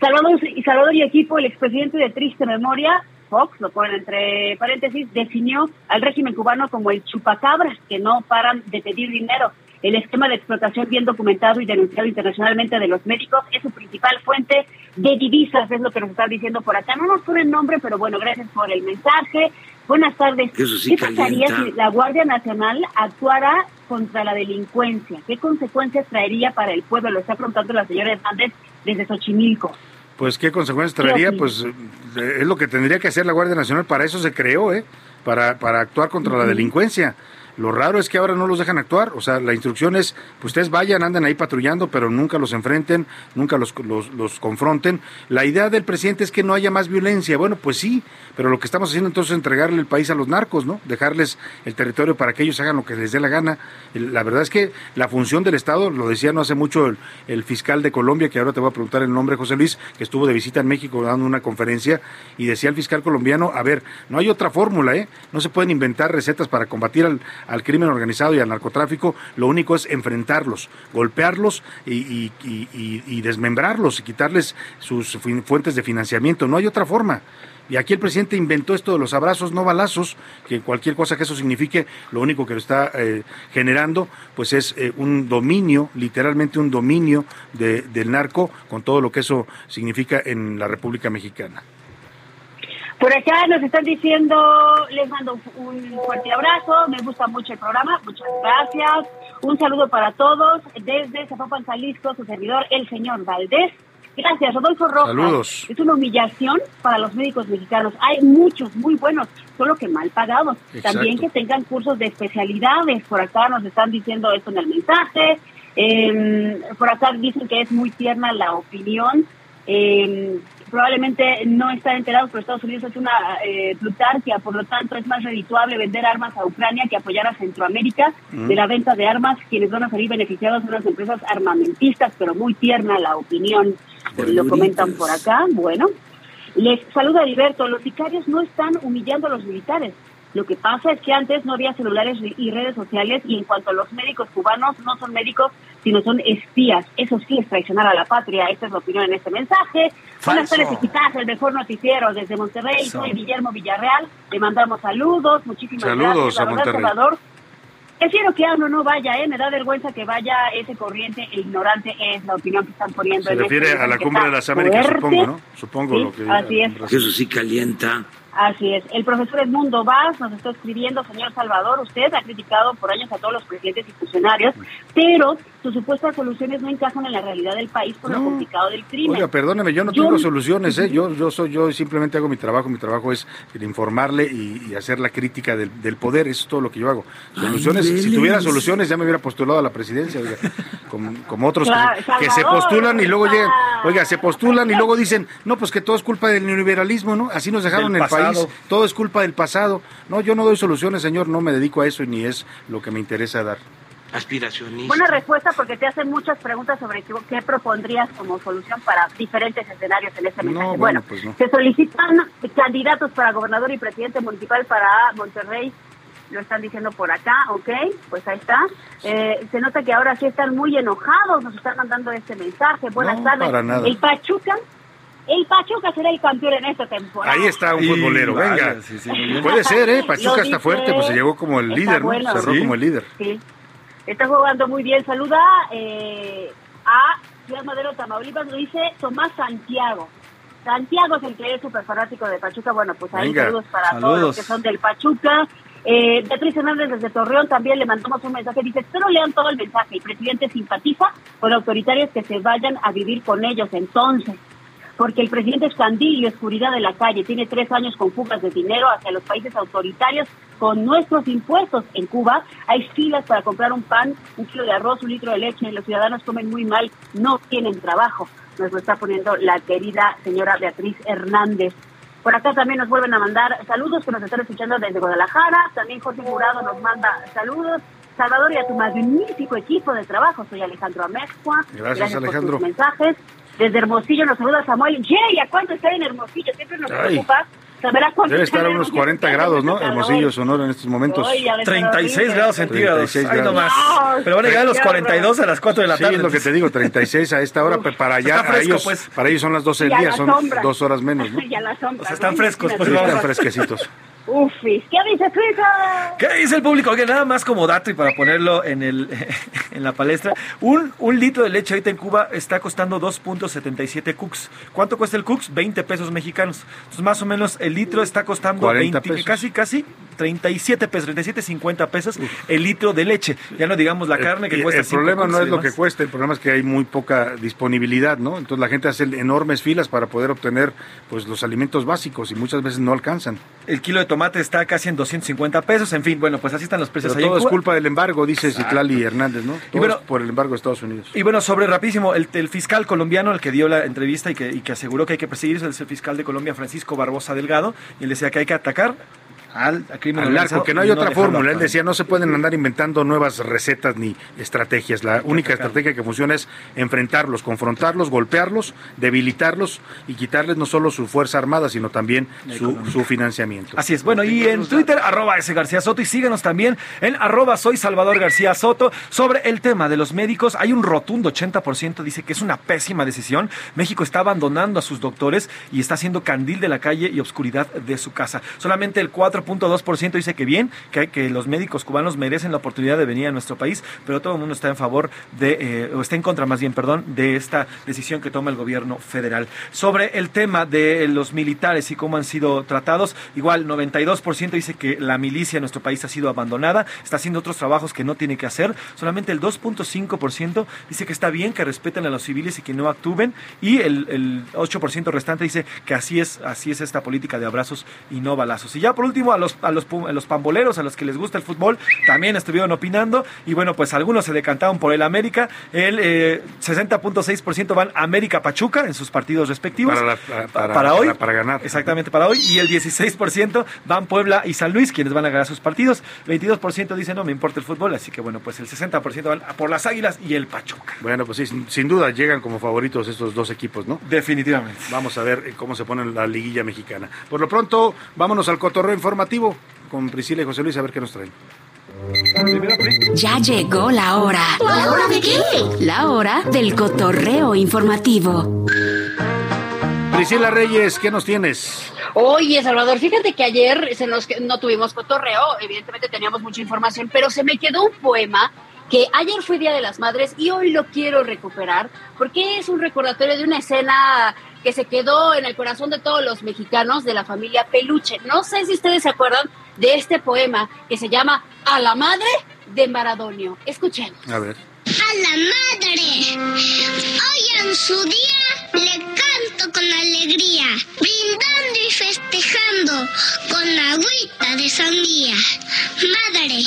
Salvador y Salvador y equipo, el expresidente de triste memoria, Fox, lo ponen entre paréntesis, definió al régimen cubano como el chupacabras, que no paran de pedir dinero. El esquema de explotación bien documentado y denunciado internacionalmente de los médicos es su principal fuente de divisas, es lo que nos están diciendo por acá. No nos ponen nombre, pero bueno, gracias por el mensaje. Buenas tardes. Eso sí ¿Qué pasaría calienta. si la Guardia Nacional actuara contra la delincuencia? ¿Qué consecuencias traería para el pueblo? Lo está preguntando la señora Hernández desde Xochimilco. Pues qué consecuencias traería, Sí, pues eh, es lo que tendría que hacer la Guardia Nacional, para eso se creó, ¿eh? Para, para actuar contra la delincuencia. Lo raro es que ahora no los dejan actuar, o sea, la instrucción es, pues ustedes vayan, anden ahí patrullando, pero nunca los enfrenten, nunca los, los, confronten. La idea del presidente es que no haya más violencia. Bueno, pues sí, pero lo que estamos haciendo entonces es entregarle el país a los narcos, ¿no? Dejarles el territorio para que ellos hagan lo que les dé la gana. La verdad es que la función del Estado, lo decía no hace mucho el, el fiscal de Colombia, que ahora te voy a preguntar el nombre, José Luis, que estuvo de visita en México dando una conferencia, y decía el fiscal colombiano, a ver, no hay otra fórmula, ¿eh? No se pueden inventar recetas para combatir al, al crimen organizado y al narcotráfico, lo único es enfrentarlos, golpearlos y, desmembrarlos y quitarles sus fuentes de financiamiento, no hay otra forma. Y aquí el presidente inventó esto de los abrazos, no balazos, que cualquier cosa que eso signifique, lo único que lo está eh, generando, pues es eh, un dominio, literalmente un dominio de- del narco, con todo lo que eso significa en la República Mexicana. Por acá nos están diciendo, les mando un fuerte abrazo, me gusta mucho el programa, muchas gracias. Un saludo para todos desde Zapopan, Jalisco, su servidor, el señor Valdés. Gracias, Rodolfo Rojas. Saludos. Es una humillación para los médicos mexicanos. Hay muchos muy buenos, solo que mal pagados. Exacto. También que tengan cursos de especialidades. Por acá nos están diciendo esto en el mensaje. Eh, por acá dicen que es muy tierna la opinión. Eh, probablemente no están enterados, pero Estados Unidos es una eh, plutarquia, por lo tanto es más redituable vender armas a Ucrania que apoyar a Centroamérica. Mm. De la venta de armas, quienes van a salir beneficiados son las empresas armamentistas, pero muy tierna la opinión, lo comentan por acá. Bueno, les saluda Alberto, los sicarios no están humillando a los militares. Lo que pasa es que antes no había celulares y redes sociales y en cuanto a los médicos cubanos, no son médicos, sino son espías. Eso sí es traicionar a la patria. Esta es la opinión en este mensaje. Buenas tardes, equipaz, el mejor noticiero desde Monterrey. Soy Guillermo Villarreal. Le mandamos saludos. Muchísimas Saludos gracias. La a Monterrey. Salvador, Prefiero que AMLO no vaya, ¿eh? Me da vergüenza que vaya ese corriente e ignorante es la opinión que están poniendo. Se en este refiere a la cumbre de las Américas, fuerte. supongo, ¿no? Supongo Sí, lo que así es. Eso sí calienta. Así es. El profesor Edmundo Vaz nos está escribiendo, señor Salvador, usted ha criticado por años a todos los presidentes y funcionarios, pero sus supuestas soluciones no encajan en la realidad del país por lo No. complicado del crimen. Oiga, perdóneme, yo no Yo- tengo soluciones, ¿eh? Yo, yo, soy, yo simplemente hago mi trabajo. Mi trabajo es el informarle y, y hacer la crítica del, del poder. Eso es todo lo que yo hago. Soluciones, si tuviera soluciones, ya me hubiera postulado a la presidencia, oiga, como, como otros Claro, que, que se postulan y luego llegan, oiga, se postulan y luego dicen, no, pues que todo es culpa del neoliberalismo, ¿no? Así nos dejaron el pasado. país, todo es culpa del pasado. No, yo no doy soluciones, señor, no me dedico a eso y ni es lo que me interesa dar. Aspiracionista. Buena respuesta porque te hacen muchas preguntas sobre qué, qué propondrías como solución para diferentes escenarios en este mensaje. No, bueno, bueno, pues no. se solicitan candidatos para gobernador y presidente municipal para Monterrey. Lo están diciendo por acá, ok, pues ahí está. Eh, se nota que ahora sí están muy enojados, nos están mandando este mensaje. Buenas No, tardes. para nada. El Pachuca, el Pachuca será el campeón en esta temporada. Ahí está un Y futbolero, vaya, venga. sí, sí, muy bien. Puede ser, ¿eh? Pachuca está fuerte, pues se llegó como el está líder, ¿no? bueno. Cerró Sí. como el líder. Sí, está jugando muy bien. Saluda eh, a Ciudad Madero, Tamaulipas, lo dice Tomás Santiago. Santiago es el que es súper fanático de Pachuca. Bueno, pues ahí Venga, saludos para todos los que son del Pachuca. Eh, Beatriz Hernández desde Torreón también le mandamos un mensaje. Dice, espero lean todo el mensaje. El presidente simpatiza con autoritarios que se vayan a vivir con ellos entonces. Porque el presidente es candil y oscuridad de la calle. Tiene tres años con fugas de dinero hacia los países autoritarios con nuestros impuestos. En Cuba hay filas para comprar un pan, un kilo de arroz, un litro de leche. Los ciudadanos comen muy mal, no tienen trabajo. Nos lo está poniendo la querida señora Beatriz Hernández. Por acá también nos vuelven a mandar saludos que nos están escuchando desde Guadalajara. También Jorge Jurado nos manda saludos. Salvador y a tu magnífico equipo de trabajo. Soy Alejandro Amezcua. Gracias, por Alejandro. tus mensajes. Desde Hermosillo nos saluda Samuel. Jay, ¿a cuánto está en Hermosillo? Siempre nos Ay. preocupa saber a cuánto Debe estar a unos Hermosillo. 40 grados, ¿no? Hermosillo, Sonora en estos momentos. Ay, ya ves, 36 horrible. grados centígrados. 36 Ahí grados. nomás. No, Pero van a llegar a los qué 42 a las 4 de la Sí, tarde. es lo que te digo, 36 a esta hora, pero para allá, Está fresco, a ellos, pues. para ellos son las 12 del día, son dos horas menos, ¿no? Y a la sombra, O sea, están ¿no? frescos, pues, Sí, están fresquecitos. Ufis, ¿qué dice Suiza? ¿Qué dice el público? Oye, nada más como dato y para ponerlo en, el, en la palestra, un, un litro de leche ahorita en Cuba está costando 2.77 cooks. ¿Cuánto cuesta el cooks? 20 pesos mexicanos. Entonces, más o menos el litro está costando 40 20, pesos. casi, casi 37 pesos, 37, 50 pesos el litro de leche. Ya no digamos la carne que Eh, cuesta el problema no es lo que cuesta, el problema es que hay muy poca disponibilidad, ¿no? Entonces la gente hace enormes filas para poder obtener pues los alimentos básicos y muchas veces no alcanzan. El kilo de tomate está casi en 250 pesos. En fin, bueno, pues así están los precios Pero ahí en todo es culpa del embargo, dice. Citlali Hernández, ¿no? Todo bueno, es por el embargo de Estados Unidos. Y bueno, sobre rapidísimo, el, el fiscal colombiano, el que dio la entrevista y que, y que aseguró que hay que perseguir, es el fiscal de Colombia, Francisco Barbosa Delgado, y él decía que hay que atacar al, al crimen Al que no hay otra fórmula. Él decía, no se pueden andar inventando nuevas recetas ni estrategias. La única estrategia que funciona es enfrentarlos, confrontarlos, golpearlos, debilitarlos y quitarles no solo su fuerza armada, sino también su, su financiamiento. Así es. Bueno, y en Twitter, arroba ese García Soto, y síganos también en arroba soy Salvador García Soto. Sobre el tema de los médicos, hay un rotundo 80% dice que es una pésima decisión. México está abandonando a sus doctores y está haciendo candil de la calle y obscuridad de su casa. Solamente el 4.2% dice que bien, que, que los médicos cubanos merecen la oportunidad de venir a nuestro país, pero todo el mundo está en favor de, eh, o está en contra más bien, perdón, de esta decisión que toma el gobierno federal. Sobre el tema de los militares y cómo han sido tratados, igual 92% dice que la milicia en nuestro país ha sido abandonada, está haciendo otros trabajos que no tiene que hacer, solamente el 2.5% dice que está bien que respeten a los civiles y que no actúen, y el, el 8% restante dice que así es, así es esta política de abrazos y no balazos. Y ya por último, a los, a los, a los pamboleros, a los que les gusta el fútbol, también estuvieron opinando, y bueno, pues algunos se decantaron por el América, el eh, 60.6% van América Pachuca en sus partidos respectivos. Para la- para- para- para hoy. para- ganar. Exactamente, para hoy. Y el 16% van Puebla y San Luis, quienes van a ganar sus partidos. 22% dicen no me importa el fútbol, así que bueno, pues el 60% van por las Águilas y el Pachuca. Bueno, pues sí, sin, sin duda llegan como favoritos estos dos equipos, ¿no? Definitivamente. Vamos a ver eh, cómo se pone la liguilla mexicana. Por lo pronto, vámonos al cotorreo informativo con Priscila y José Luis a ver qué nos traen. Ya llegó la hora. ¿La hora de qué? La hora del cotorreo informativo. Priscila Reyes, ¿qué nos tienes? Oye, Salvador, fíjate que ayer se nos, no tuvimos cotorreo, evidentemente teníamos mucha información, pero se me quedó un poema que ayer fue Día de las Madres y hoy lo quiero recuperar porque es un recordatorio de una escena que se quedó en el corazón de todos los mexicanos de la familia Peluche. No sé si ustedes se acuerdan de este poema que se llama A la madre de Maradonio. Escuchemos. A ver. A la madre. Hoy en su día le canto con alegría, brindando y festejando con agüita de sandía. Madre,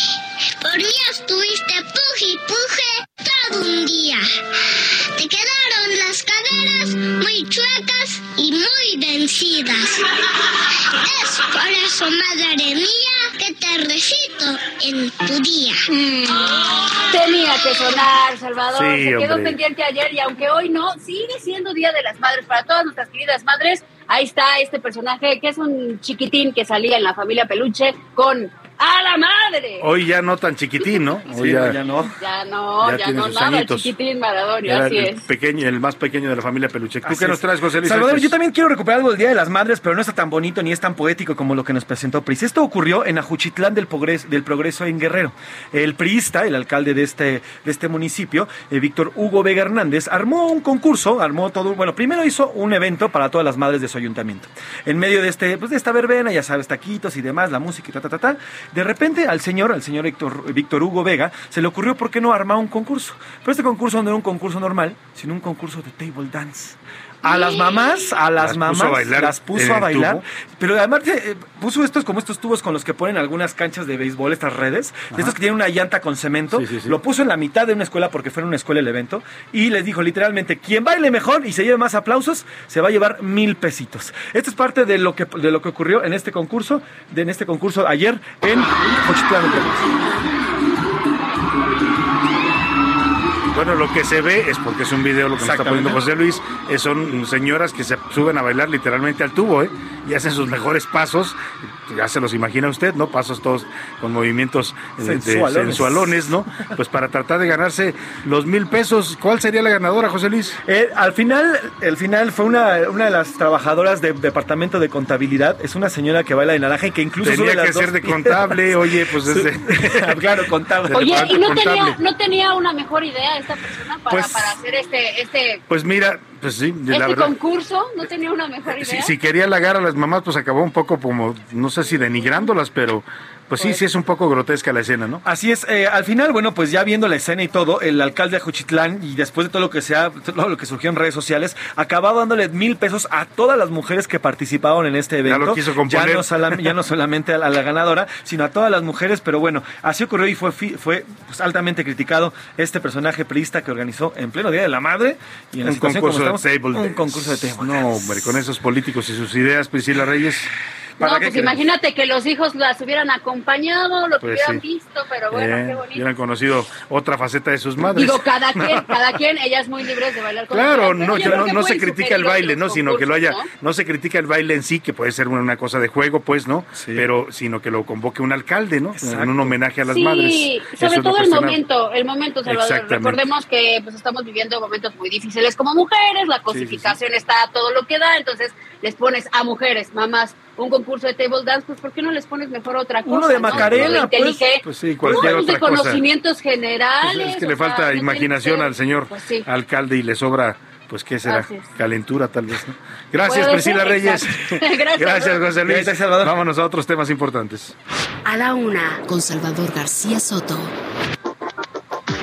por mí estuviste puje y puje todo un día. Te quedaron las muy chuecas y muy vencidas. Es por eso, madre mía, que te recito en tu día. Tenía que sonar, Salvador. Sí, Se quedó hombre. pendiente ayer y aunque hoy no, sigue siendo Día de las Madres para todas nuestras queridas madres. Ahí está este personaje que es un chiquitín que salía en la familia Peluche con ¡A la madre! Hoy ya no tan chiquitín, ¿no? Hoy Sí, ya no. Ya no, Ya ya, tiene no sus nada, añitos. chiquitín Maradonio, Era así el es. pequeño, el más pequeño de la familia Peluche. ¿Tú Así qué nos es. traes, José Luis? Salvador, Pues, yo también quiero recuperar algo del Día de las Madres, pero no está tan bonito ni es tan poético como lo que nos presentó Pris. Esto ocurrió en Ajuchitlán del Progreso, del Progreso en Guerrero. El priista, el alcalde de este, de este municipio, eh, Víctor Hugo Vega Hernández, armó un concurso, armó todo, bueno, primero hizo un evento para todas las madres de su ayuntamiento. En medio de este, pues de esta verbena, ya sabes, taquitos y demás, la música y ta, ta, ta, ta. De repente al señor, al señor Víctor, Víctor Hugo Vega, se le ocurrió por qué no armar un concurso. Pero este concurso no era un concurso normal, sino un concurso de table dance. A las mamás, a las, Las mamás, puso a bailar las puso a bailar. Pero además eh, puso estos como estos tubos con los que ponen algunas canchas de béisbol, estas redes, de estos que tienen una llanta con cemento. Sí, sí, sí. Lo puso en la mitad de una escuela porque fue en una escuela el evento. Y les dijo literalmente, quien baile mejor y se lleve más aplausos, se va a llevar mil pesitos. Esto es parte de lo que, de lo que ocurrió en este concurso, de, en este concurso ayer en. Bueno, lo que se ve es porque es un video lo que nos está poniendo José Luis, eh, son señoras que se suben a bailar literalmente al tubo, ¿eh? Y hacen sus mejores pasos, ya se los imagina usted, ¿no? Pasos todos con movimientos eh, de Sensualones. ¿no? Pues para tratar de ganarse los mil pesos. ¿Cuál sería la ganadora, José Luis? Eh, al final, el final fue una, una de las trabajadoras del departamento de contabilidad. Es una señora que baila de naranja y que incluso Tenía sube las que ser dos de contable, oye, pues es de- claro, contable. Oye, ¿y no tenía, no tenía una mejor idea esta persona para, Pues- para hacer este, este, Pues mira, pues sí, la este verdad. concurso? ¿No tenía una mejor idea? Si, si quería halagar a las mamás, pues acabó un poco como, no sé si denigrándolas, pero pues sí, sí es un poco grotesca la escena, ¿no? Así es, eh, al final, bueno, pues ya viendo la escena y todo, el alcalde de Juchitlán y después de todo lo que sea, todo lo que surgió en redes sociales, acababa dándole mil pesos a todas las mujeres que participaron en este Ya evento. lo quiso componer. Ya no, solam- ya no solamente a la, a la ganadora, sino a todas las mujeres, pero bueno, así ocurrió y fue, fue pues, altamente criticado este personaje priista que organizó en pleno Día de la Madre y en la Un como concurso de table un concurso de table No, hombre, con esos políticos y sus ideas, Priscila Reyes. No, ¿Para qué pues crees? imagínate que los hijos las hubieran acompañado, lo que Pues hubieran sí. visto, pero bueno, Eh, qué bonito. hubieran conocido otra faceta de sus madres. Digo, cada quien, cada quien, ellas muy libres de bailar con Claro, quieran, pero no, yo no, no se critica el baile, los ¿no? Sino que lo haya, no se critica el baile en sí, que puede ser una cosa de juego, pues, ¿no? Pero, sino que lo convoque un alcalde, ¿no? En un homenaje a las sí, madres. Eso sobre todo el momento, el momento, Salvador. Recordemos que pues estamos viviendo momentos muy difíciles como mujeres, la cosificación está a todo lo que da, entonces les pones a mujeres, mamás, un concurso de table dance, pues ¿por qué no les pones mejor otra cosa? Uno de no? Macarena, de pues. Pues sí, cualquier de otra cosa. conocimientos generales. Pues es que le falta no imaginación al señor Pues sí. alcalde y le sobra, pues, ¿qué será? Calentura, tal vez, ¿no? Gracias, Priscila ser, Reyes. Gracias, Gracias, José Luis. Gracias, Salvador. Vámonos a otros temas importantes. A la una, con Salvador García Soto.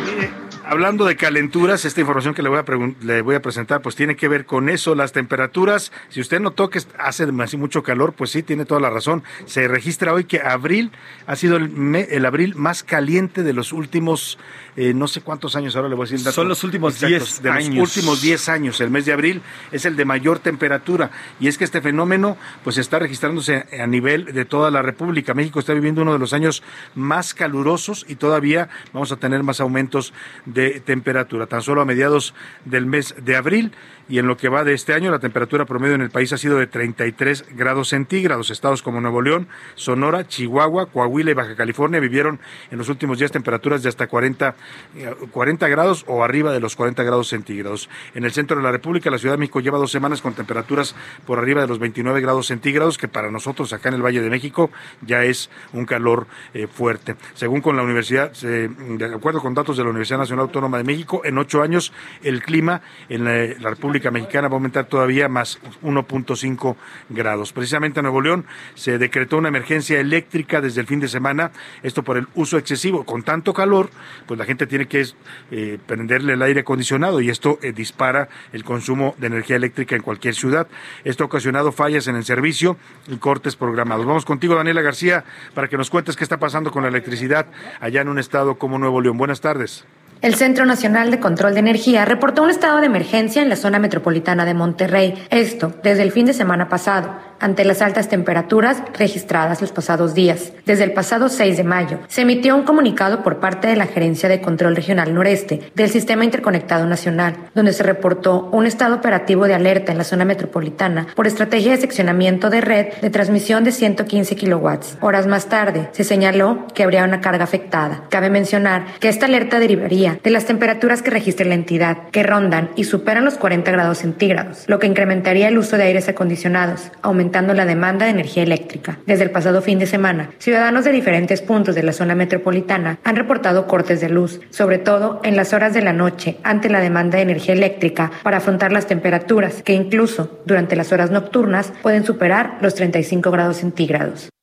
Mire, hablando de calenturas, esta información que le voy, a le voy a presentar, pues tiene que ver con eso, las temperaturas. Si usted notó que hace mucho calor, pues sí, tiene toda la razón. Se registra hoy que abril ha sido el, el abril más caliente de los últimos, eh, no sé cuántos años, ahora le voy a decir. Son los últimos exactos, 10 De los años. últimos 10 años. El mes de abril es el de mayor temperatura. Y es que este fenómeno, pues está registrándose a nivel de toda la República. México está viviendo uno de los años más calurosos y todavía vamos a tener más aumentos de temperatura. Tan solo a mediados del mes de abril y en lo que va de este año, la temperatura promedio en el país ha sido de 33 grados centígrados. Estados como Nuevo León, Sonora, Chihuahua, Coahuila y Baja California vivieron en los últimos días temperaturas de hasta 40, eh, 40 grados o arriba de los 40 grados centígrados. En el centro de la República, la Ciudad de México lleva dos semanas con temperaturas por arriba de los 29 grados centígrados, que para nosotros acá en el Valle de México ya es un calor eh, fuerte. Según con la Universidad, se- de acuerdo con datos de la Universidad Nacional Autónoma de México. En ocho años el clima en la, la República Mexicana va a aumentar todavía más 1.5 grados. Precisamente en Nuevo León se decretó una emergencia eléctrica desde el fin de semana, esto por el uso excesivo. Con tanto calor, pues la gente tiene que eh, prenderle el aire acondicionado y esto eh, dispara el consumo de energía eléctrica en cualquier ciudad. Esto ha ocasionado fallas en el servicio y cortes programados. Vamos contigo, Daniela García, para que nos cuentes qué está pasando con la electricidad allá en un estado como Nuevo León. Buenas tardes. El Centro Nacional de Control de Energía reportó un estado de emergencia en la zona metropolitana de Monterrey, esto desde el fin de semana pasado, ante las altas temperaturas registradas los pasados días. Desde el pasado 6 de mayo, se emitió un comunicado por parte de la Gerencia de Control Regional Noreste del Sistema Interconectado Nacional, donde se reportó un estado operativo de alerta en la zona metropolitana por estrategia de seccionamiento de red de transmisión de 115 kilowatts. Horas más tarde, se señaló que habría una carga afectada. Cabe mencionar que esta alerta derivaría de las temperaturas que registra la entidad, que rondan y superan los 40 grados centígrados, lo que incrementaría el uso de aires acondicionados, aumentando la demanda de energía eléctrica. Desde el pasado fin de semana, ciudadanos de diferentes puntos de la zona metropolitana han reportado cortes de luz, sobre todo en las horas de la noche, ante la demanda de energía eléctrica para afrontar las temperaturas, que incluso durante las horas nocturnas pueden superar los 35 grados centígrados.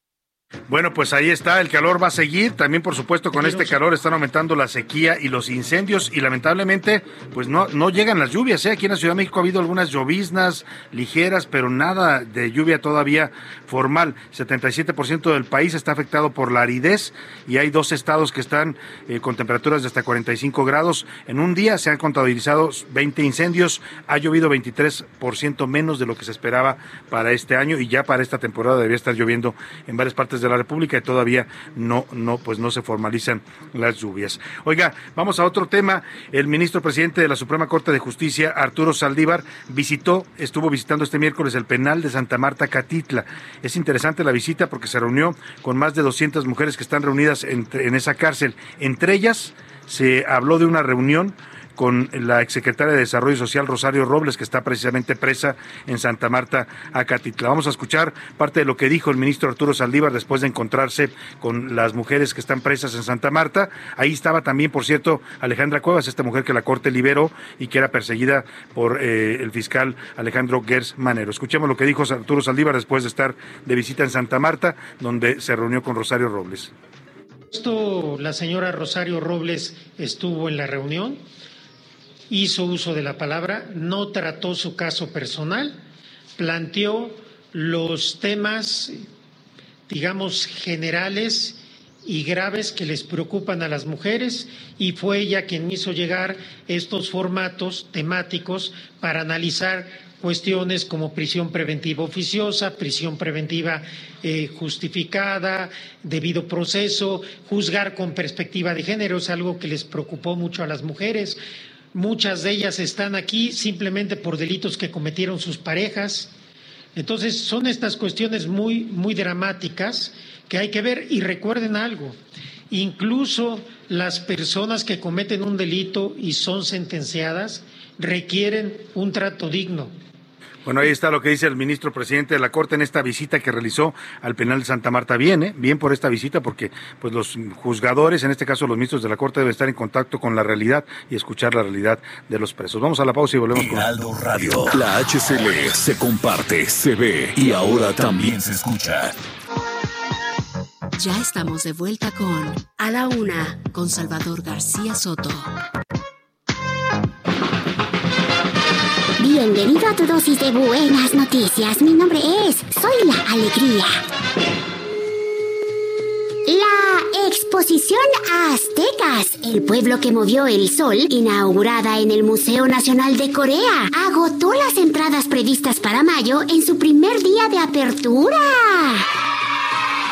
Bueno, pues ahí está, el calor va a seguir, también por supuesto con este calor están aumentando la sequía y los incendios y lamentablemente pues no, no llegan las lluvias, ¿eh? aquí en la Ciudad de México ha habido algunas lloviznas ligeras, pero nada de lluvia todavía formal, 77% del país está afectado por la aridez y hay dos estados que están eh, con temperaturas de hasta 45 grados, en un día se han contabilizado 20 incendios, ha llovido 23% menos de lo que se esperaba para este año y ya para esta temporada debería estar lloviendo en varias partes de la República y todavía no, no, pues no se formalizan las lluvias. Oiga, vamos a otro tema. El ministro presidente de la Suprema Corte de Justicia, Arturo Saldívar, visitó, estuvo visitando este miércoles el penal de Santa Marta Catitla. Es interesante la visita porque se reunió con más de 200 mujeres que están reunidas en, en esa cárcel. Entre ellas se habló de una reunión con la exsecretaria de Desarrollo Social, Rosario Robles, que está precisamente presa en Santa Marta, Acatitla. Vamos a escuchar parte de lo que dijo el ministro Arturo Saldívar después de encontrarse con las mujeres que están presas en Santa Marta. Ahí estaba también, por cierto, Alejandra Cuevas, esta mujer que la Corte liberó y que era perseguida por eh, el fiscal Alejandro Gers Manero. Escuchemos lo que dijo Arturo Saldívar después de estar de visita en Santa Marta, donde se reunió con Rosario Robles. Esto, la señora Rosario Robles estuvo en la reunión hizo uso de la palabra, no trató su caso personal, planteó los temas, digamos, generales y graves que les preocupan a las mujeres y fue ella quien hizo llegar estos formatos temáticos para analizar cuestiones como prisión preventiva oficiosa, prisión preventiva eh, justificada, debido proceso, juzgar con perspectiva de género, es algo que les preocupó mucho a las mujeres. Muchas de ellas están aquí simplemente por delitos que cometieron sus parejas. Entonces, son estas cuestiones muy, muy dramáticas que hay que ver. Y recuerden algo, incluso las personas que cometen un delito y son sentenciadas requieren un trato digno. Bueno, ahí está lo que dice el ministro presidente de la Corte en esta visita que realizó al penal de Santa Marta. Bien, ¿eh? bien por esta visita, porque pues los juzgadores, en este caso los ministros de la Corte, deben estar en contacto con la realidad y escuchar la realidad de los presos. Vamos a la pausa y volvemos con Aldo Radio. La HCL se comparte, se ve y ahora también se escucha. Ya estamos de vuelta con A la Una, con Salvador García Soto. Bienvenido a tu dosis de buenas noticias. Mi nombre es Soy la Alegría. La exposición Aztecas, el pueblo que movió el sol, inaugurada en el Museo Nacional de Corea, agotó las entradas previstas para mayo en su primer día de apertura.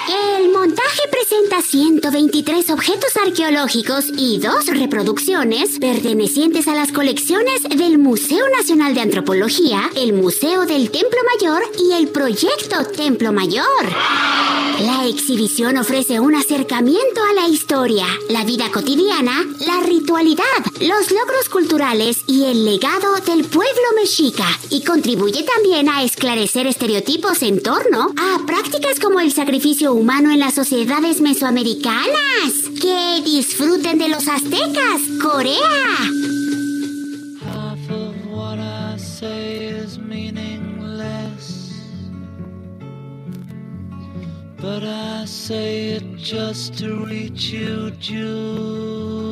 El montaje presenta 123 objetos arqueológicos y dos reproducciones pertenecientes a las colecciones del Museo Nacional de Antropología, el Museo del Templo Mayor y el Proyecto Templo Mayor. La exhibición ofrece un acercamiento a la historia, la vida cotidiana, la ritualidad, los logros culturales y el legado del pueblo mexica y contribuye también a esclarecer estereotipos en torno a prácticas como el sacrificio humano en las sociedades mesoamericanas. Que disfruten de los aztecas, Corea. But I say it just to reach you, Julia.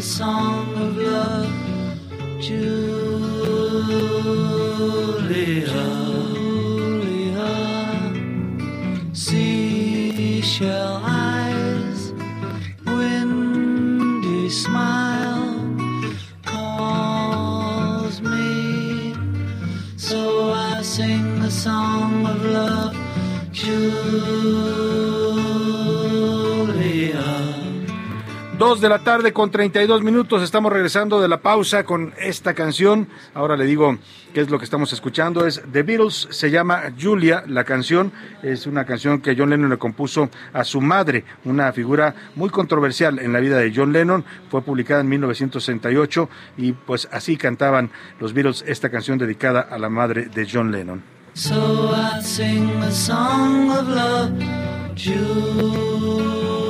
The song of love, Julia. seashell Dos de la tarde con 32 minutos. Estamos regresando de la pausa con esta canción. Ahora le digo qué es lo que estamos escuchando. Es The Beatles, se llama Julia. La canción es una canción que John Lennon le compuso a su madre, una figura muy controversial en la vida de John Lennon. Fue publicada en 1968 y pues así cantaban los Beatles esta canción dedicada a la madre de John Lennon. So I sing the song of love, Julia.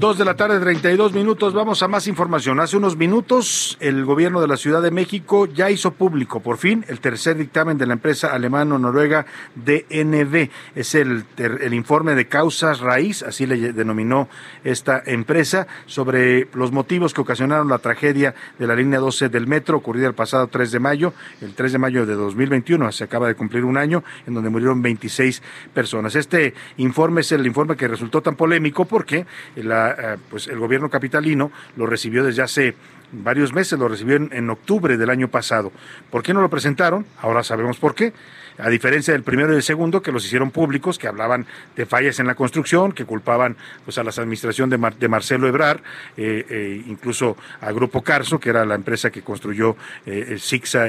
Dos de la tarde, 32 minutos. Vamos a más información. Hace unos minutos, el gobierno de la Ciudad de México ya hizo público, por fin, el tercer dictamen de la empresa alemano-noruega DNV. Es el, el informe de causas raíz, así le denominó esta empresa, sobre los motivos que ocasionaron la tragedia de la línea 12 del metro, ocurrida el pasado 3 de mayo, el 3 de mayo de 2021. Se acaba de cumplir un año en donde murieron 26 personas. Este informe es el informe que resultó tan polémico porque la pues el gobierno capitalino lo recibió desde hace varios meses, lo recibió en, octubre del año pasado. ¿Por qué no lo presentaron? Ahora sabemos por qué. A diferencia del primero y el segundo, que los hicieron públicos, que hablaban de fallas en la construcción, que culpaban pues, a la administración de, Mar, de Marcelo Ebrar, eh, eh, incluso a Grupo Carso, que era la empresa que construyó eh, Sixa,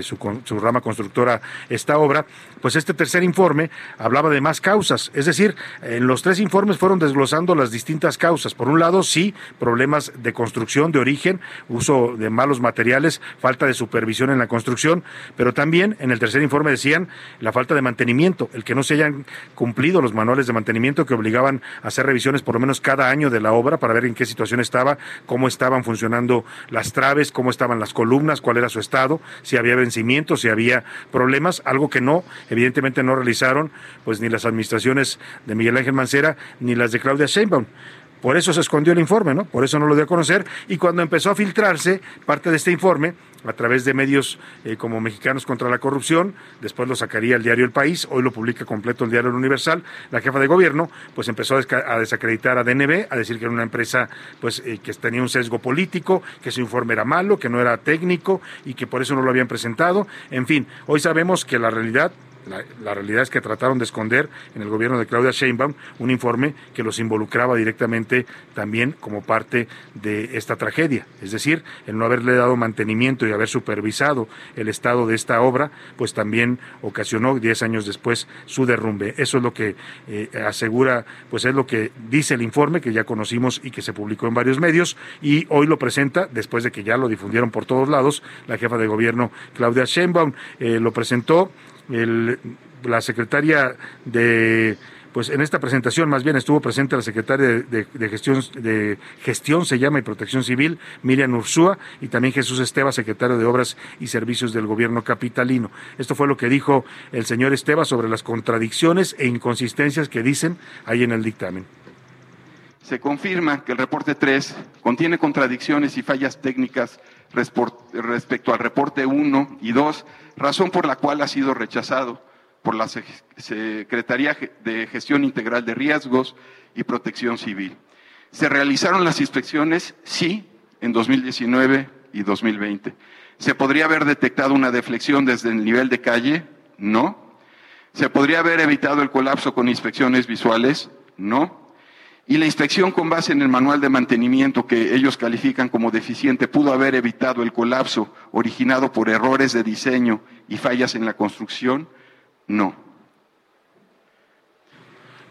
su, su rama constructora, esta obra, pues este tercer informe hablaba de más causas. Es decir, en los tres informes fueron desglosando las distintas causas. Por un lado, sí, problemas de construcción de origen, uso de malos materiales, falta de supervisión en la construcción, pero también en el tercer informe decían la falta de mantenimiento, el que no se hayan cumplido los manuales de mantenimiento que obligaban a hacer revisiones por lo menos cada año de la obra para ver en qué situación estaba, cómo estaban funcionando las traves, cómo estaban las columnas, cuál era su estado, si había vencimientos, si había problemas, algo que no, evidentemente no realizaron pues ni las administraciones de Miguel Ángel Mancera ni las de Claudia Sheinbaum. Por eso se escondió el informe, ¿no? Por eso no lo dio a conocer. Y cuando empezó a filtrarse parte de este informe, a través de medios eh, como Mexicanos contra la Corrupción, después lo sacaría el diario El País, hoy lo publica completo el diario El Universal, la jefa de gobierno, pues empezó a desacreditar a DNB, a decir que era una empresa pues eh, que tenía un sesgo político, que su informe era malo, que no era técnico y que por eso no lo habían presentado. En fin, hoy sabemos que la realidad la, la, realidad es que trataron de esconder en el gobierno de Claudia Sheinbaum un informe que los involucraba directamente también como parte de esta tragedia. Es decir, el no haberle dado mantenimiento y haber supervisado el estado de esta obra, pues también ocasionó diez años después su derrumbe. Eso es lo que eh, asegura, pues es lo que dice el informe que ya conocimos y que se publicó en varios medios y hoy lo presenta, después de que ya lo difundieron por todos lados, la jefa de gobierno Claudia Sheinbaum eh, lo presentó el, la secretaria de pues en esta presentación más bien estuvo presente la secretaria de, gestión de gestión se llama y protección civil Miriam Ursúa y también Jesús Esteba secretario de obras y servicios del gobierno capitalino. Esto fue lo que dijo el señor Esteba sobre las contradicciones e inconsistencias que dicen ahí en el dictamen. Se confirma que el reporte 3 contiene contradicciones y fallas técnicas respecto al reporte 1 y 2, razón por la cual ha sido rechazado por la Secretaría de Gestión Integral de Riesgos y Protección Civil. ¿Se realizaron las inspecciones? Sí, en 2019 y 2020. ¿Se podría haber detectado una deflexión desde el nivel de calle? No. ¿Se podría haber evitado el colapso con inspecciones visuales? No. Y la inspección con base en el manual de mantenimiento que ellos califican como deficiente pudo haber evitado el colapso originado por errores de diseño y fallas en la construcción? No.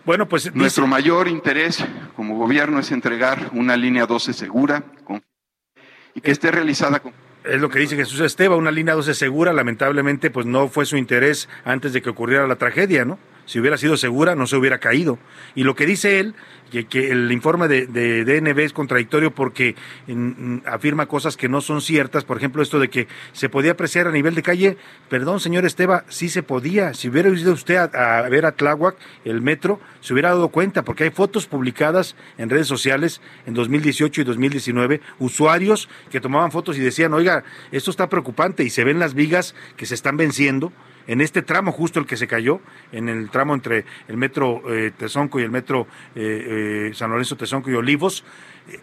Bueno, pues nuestro mayor interés como gobierno es entregar una línea 12 segura con, y que esté realizada con es lo que dice Jesús Esteba, una línea 12 segura, lamentablemente pues no fue su interés antes de que ocurriera la tragedia, ¿no? Si hubiera sido segura, no se hubiera caído. Y lo que dice él, que, que el informe de, de, DNB es contradictorio porque en, afirma cosas que no son ciertas. Por ejemplo, esto de que se podía apreciar a nivel de calle. Perdón, señor Esteba, sí se podía. Si hubiera ido usted a, a ver a Tláhuac, el metro, se hubiera dado cuenta, porque hay fotos publicadas en redes sociales en 2018 y 2019, usuarios que tomaban fotos y decían, oiga, esto está preocupante y se ven las vigas que se están venciendo en este tramo justo el que se cayó, en el tramo entre el metro eh, Tezonco y el metro eh, eh, San Lorenzo Tezonco y Olivos,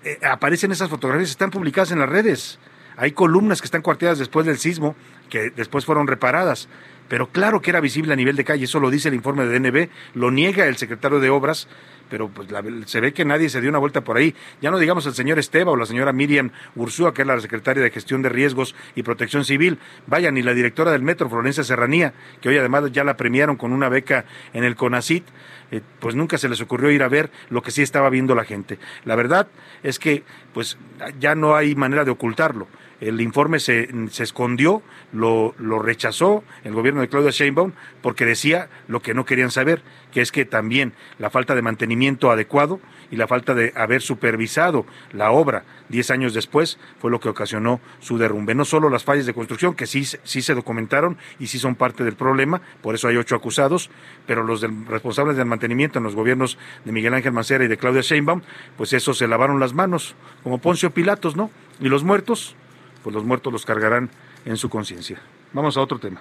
eh, aparecen esas fotografías, están publicadas en las redes. Hay columnas que están cuarteadas después del sismo, que después fueron reparadas. Pero claro que era visible a nivel de calle, eso lo dice el informe de DNB, lo niega el secretario de Obras, pero pues se ve que nadie se dio una vuelta por ahí. Ya no digamos el señor Esteba o la señora Miriam Ursúa, que es la secretaria de Gestión de Riesgos y Protección Civil. Vaya, ni la directora del Metro, Florencia Serranía, que hoy además ya la premiaron con una beca en el CONACIT. Eh, pues nunca se les ocurrió ir a ver lo que sí estaba viendo la gente. La verdad es que pues ya no hay manera de ocultarlo el informe se, se escondió, lo, lo, rechazó el gobierno de Claudia Sheinbaum porque decía lo que no querían saber, que es que también la falta de mantenimiento adecuado y la falta de haber supervisado la obra diez años después fue lo que ocasionó su derrumbe. No solo las fallas de construcción, que sí, sí se documentaron y sí son parte del problema, por eso hay ocho acusados, pero los responsables del mantenimiento en los gobiernos de Miguel Ángel Mancera y de Claudia Sheinbaum, pues eso se lavaron las manos, como Poncio Pilatos, ¿no? Y los muertos, pues los muertos los cargarán en su conciencia. Vamos a otro tema.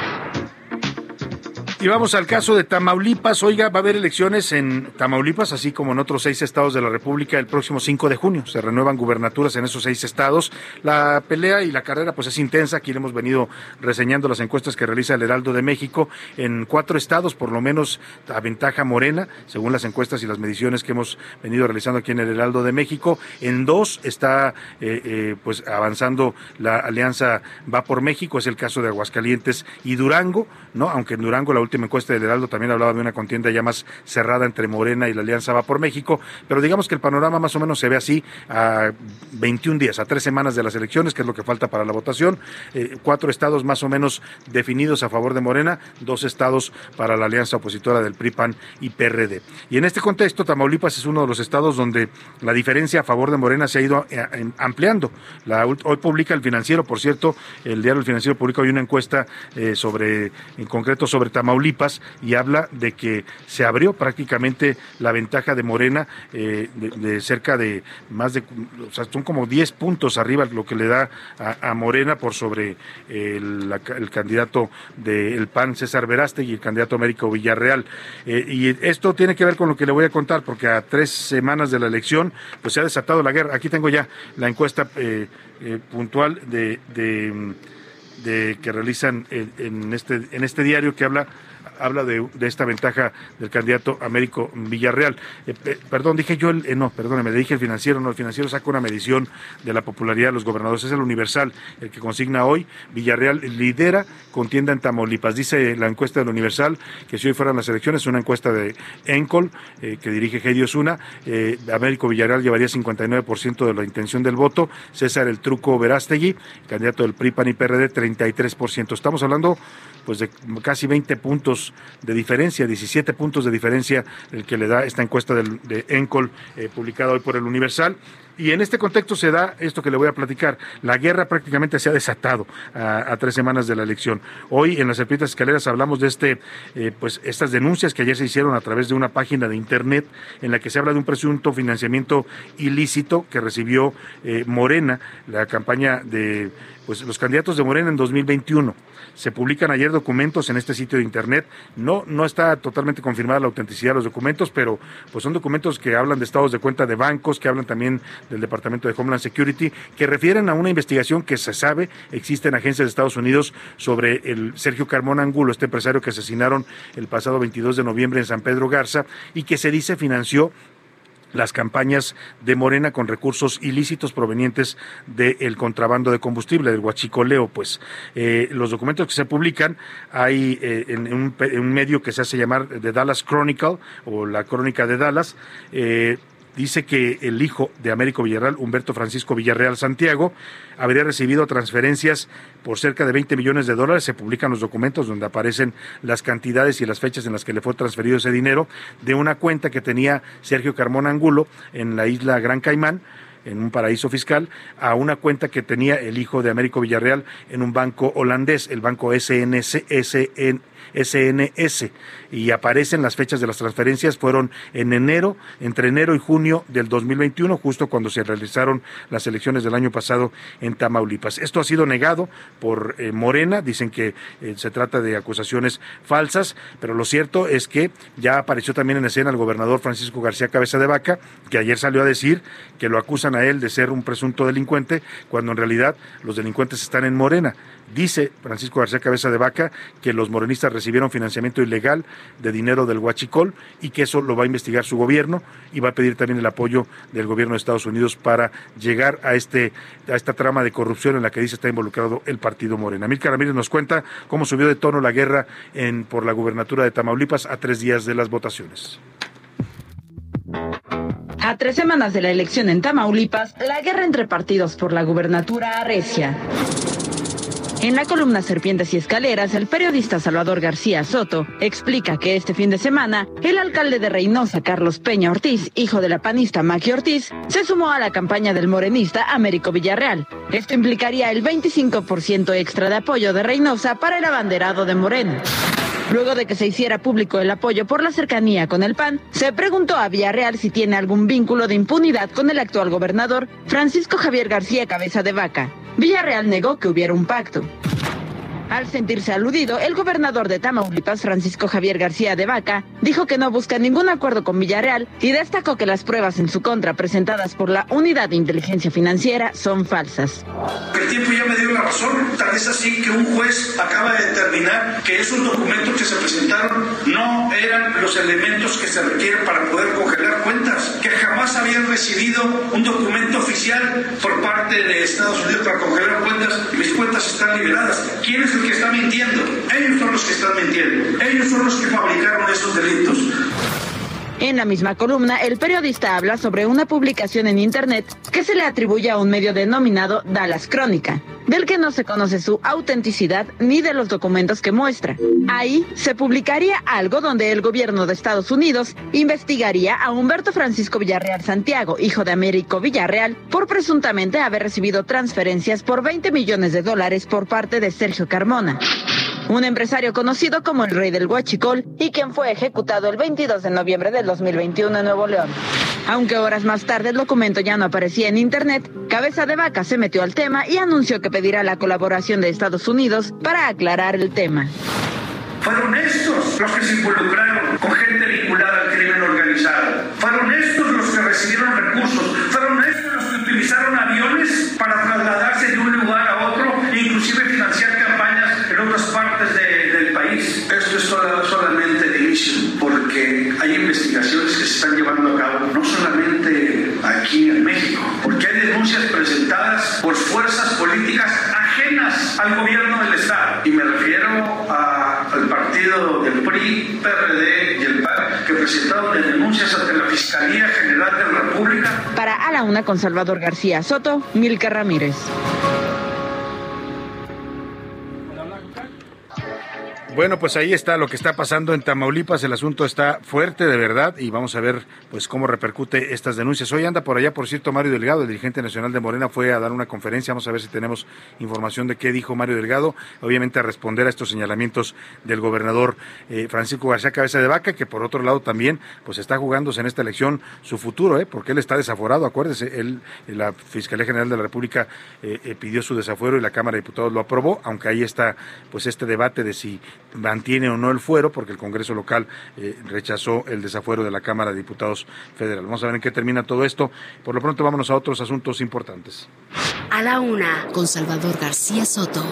Y vamos al caso de Tamaulipas. Oiga, va a haber elecciones en Tamaulipas, así como en otros seis estados de la República el próximo 5 de junio. Se renuevan gubernaturas en esos seis estados. La pelea y la carrera pues es intensa. Aquí le hemos venido reseñando las encuestas que realiza el Heraldo de México. En cuatro estados, por lo menos, aventaja Morena, según las encuestas y las mediciones que hemos venido realizando aquí en el Heraldo de México. En dos está eh, eh, pues avanzando la alianza Va por México, es el caso de Aguascalientes y Durango, ¿no? Aunque en Durango la última encuesta del Heraldo también hablaba de una contienda ya más cerrada entre Morena y la Alianza Va por México, pero digamos que el panorama más o menos se ve así a 21 días, a tres semanas de las elecciones, que es lo que falta para la votación, eh, cuatro estados más o menos definidos a favor de Morena, dos estados para la alianza opositora del PRI, PAN y PRD. Y en este contexto, Tamaulipas es uno de los estados donde la diferencia a favor de Morena se ha ido eh, ampliando. Hoy publica el financiero, por cierto, el diario El Financiero publica hoy una encuesta eh, sobre, en concreto sobre Tamaulipas, y habla de que se abrió prácticamente la ventaja de Morena eh, de, de, cerca de más de, o sea, son como 10 puntos arriba lo que le da a, Morena por sobre el, la, el candidato del PAN César Veraste y el candidato Américo Villarreal. Eh, y esto tiene que ver con lo que le voy a contar porque a tres semanas de la elección pues se ha desatado la guerra. Aquí tengo ya la encuesta eh, puntual de, de de, que realizan en, este, en este diario que habla habla de, esta ventaja del candidato Américo Villarreal. Eh, eh, perdón, dije yo, el, eh, no, perdóneme, le dije el financiero, no, el financiero saca una medición de la popularidad de los gobernadores, es el Universal el que consigna hoy. Villarreal lidera contienda en Tamaulipas. Dice la encuesta del Universal que si hoy fueran las elecciones, una encuesta de Encol que dirige Heidi Osuna, Américo Villarreal llevaría 59% de la intención del voto, César el Truco Verástegui, candidato del PRI, PAN y PRD, 33%. Estamos hablando pues de casi 20 puntos de diferencia, 17 puntos de diferencia el que le da esta encuesta de Encol eh, publicada hoy por el Universal. Y en este contexto se da esto que le voy a platicar. La guerra prácticamente se ha desatado a, tres semanas de la elección. Hoy en las serpientes escaleras hablamos de este, eh, pues estas denuncias que ayer se hicieron a través de una página de internet en la que se habla de un presunto financiamiento ilícito que recibió eh, Morena, la campaña de pues los candidatos de Morena en 2021. Se publican ayer documentos en este sitio de internet. No, no está totalmente confirmada la autenticidad de los documentos, pero pues son documentos que hablan de estados de cuenta de bancos, que hablan también del Departamento de Homeland Security, que refieren a una investigación que se sabe existe en agencias de Estados Unidos sobre el Sergio Carmona Angulo, este empresario que asesinaron el pasado 22 de noviembre en San Pedro Garza y que se dice financió las campañas de Morena con recursos ilícitos provenientes del contrabando de combustible, del huachicoleo, pues. Eh, los documentos que se publican hay eh, en, un, medio que se hace llamar The Dallas Chronicle o la Crónica de Dallas, eh, dice que el hijo de Américo Villarreal, Humberto Francisco Villarreal Santiago, habría recibido transferencias por cerca de 20 millones de dólares. Se publican los documentos donde aparecen las cantidades y las fechas en las que le fue transferido ese dinero de una cuenta que tenía Sergio Carmona Angulo en la isla Gran Caimán en un paraíso fiscal a una cuenta que tenía el hijo de Américo Villarreal en un banco holandés, el banco SNS, SN, SNS y aparecen las fechas de las transferencias fueron en enero, entre enero y junio del 2021, justo cuando se realizaron las elecciones del año pasado en Tamaulipas. Esto ha sido negado por eh, Morena, dicen que eh, se trata de acusaciones falsas, pero lo cierto es que ya apareció también en escena el gobernador Francisco García Cabeza de Vaca, que ayer salió a decir que lo acusan a él de ser un presunto delincuente, cuando en realidad los delincuentes están en Morena. Dice Francisco García Cabeza de Vaca que los morenistas recibieron financiamiento ilegal de dinero del Huachicol y que eso lo va a investigar su gobierno y va a pedir también el apoyo del gobierno de Estados Unidos para llegar a este a esta trama de corrupción en la que dice está involucrado el partido Morena. Milka Ramírez nos cuenta cómo subió de tono la guerra en, por la gubernatura de Tamaulipas a tres días de las votaciones. A tres semanas de la elección en Tamaulipas, la guerra entre partidos por la gubernatura arrecia. En la columna Serpientes y Escaleras, el periodista Salvador García Soto explica que este fin de semana, el alcalde de Reynosa, Carlos Peña Ortiz, hijo de la panista Maqui Ortiz, se sumó a la campaña del morenista Américo Villarreal. Esto implicaría el 25% extra de apoyo de Reynosa para el abanderado de Moreno. Luego de que se hiciera público el apoyo por la cercanía con el PAN, se preguntó a Villarreal si tiene algún vínculo de impunidad con el actual gobernador Francisco Javier García Cabeza de Vaca. Villarreal negó que hubiera un pacto. Al sentirse aludido, el gobernador de Tamaulipas, Francisco Javier García de Vaca, dijo que no busca ningún acuerdo con Villarreal y destacó que las pruebas en su contra presentadas por la Unidad de Inteligencia Financiera son falsas. El tiempo ya me dio la razón, tal vez así que un juez acaba de determinar que esos documentos que se presentaron no eran los elementos que se requieren para poder congelar cuentas, que jamás habían recibido un documento oficial por parte de Estados Unidos para congelar cuentas y mis cuentas están liberadas. ¿Quién es que está mintiendo? Ellos son los que están mintiendo. Ellos son los que fabricaron esos delitos. En la misma columna, el periodista habla sobre una publicación en Internet que se le atribuye a un medio denominado Dallas Crónica, del que no se conoce su autenticidad ni de los documentos que muestra. Ahí se publicaría algo donde el gobierno de Estados Unidos investigaría a Humberto Francisco Villarreal Santiago, hijo de Américo Villarreal, por presuntamente haber recibido transferencias por 20 millones de dólares por parte de Sergio Carmona un empresario conocido como el rey del huachicol y quien fue ejecutado el 22 de noviembre del 2021 en Nuevo León. Aunque horas más tarde el documento ya no aparecía en Internet, Cabeza de Vaca se metió al tema y anunció que pedirá la colaboración de Estados Unidos para aclarar el tema. Fueron estos los que se involucraron con gente vinculada al crimen organizado. Fueron estos los que recibieron recursos. Fueron estos los que utilizaron aviones para trasladarse de un lugar a otro e inclusive financiar otras partes de, del país. Esto es sola, solamente el inicio, porque hay investigaciones que se están llevando a cabo, no solamente aquí en México, porque hay denuncias presentadas por fuerzas políticas ajenas al gobierno del Estado. Y me refiero a, al partido del PRI, PRD y el PAN, que presentaron denuncias ante la Fiscalía General de la República. Para A la Una con Salvador García Soto, Milka Ramírez. Bueno, pues ahí está lo que está pasando en Tamaulipas. El asunto está fuerte de verdad y vamos a ver pues cómo repercute estas denuncias. Hoy anda por allá, por cierto, Mario Delgado, el dirigente nacional de Morena, fue a dar una conferencia. Vamos a ver si tenemos información de qué dijo Mario Delgado. Obviamente a responder a estos señalamientos del gobernador eh, Francisco García Cabeza de Vaca, que por otro lado también pues está jugándose en esta elección su futuro, ¿eh? porque él está desaforado. Acuérdese, él, la Fiscalía General de la República eh, eh, pidió su desafuero y la Cámara de Diputados lo aprobó, aunque ahí está pues este debate de si mantiene o no el fuero, porque el Congreso local eh, rechazó el desafuero de la Cámara de Diputados Federal. Vamos a ver en qué termina todo esto. Por lo pronto, vámonos a otros asuntos importantes. A la una, con Salvador García Soto.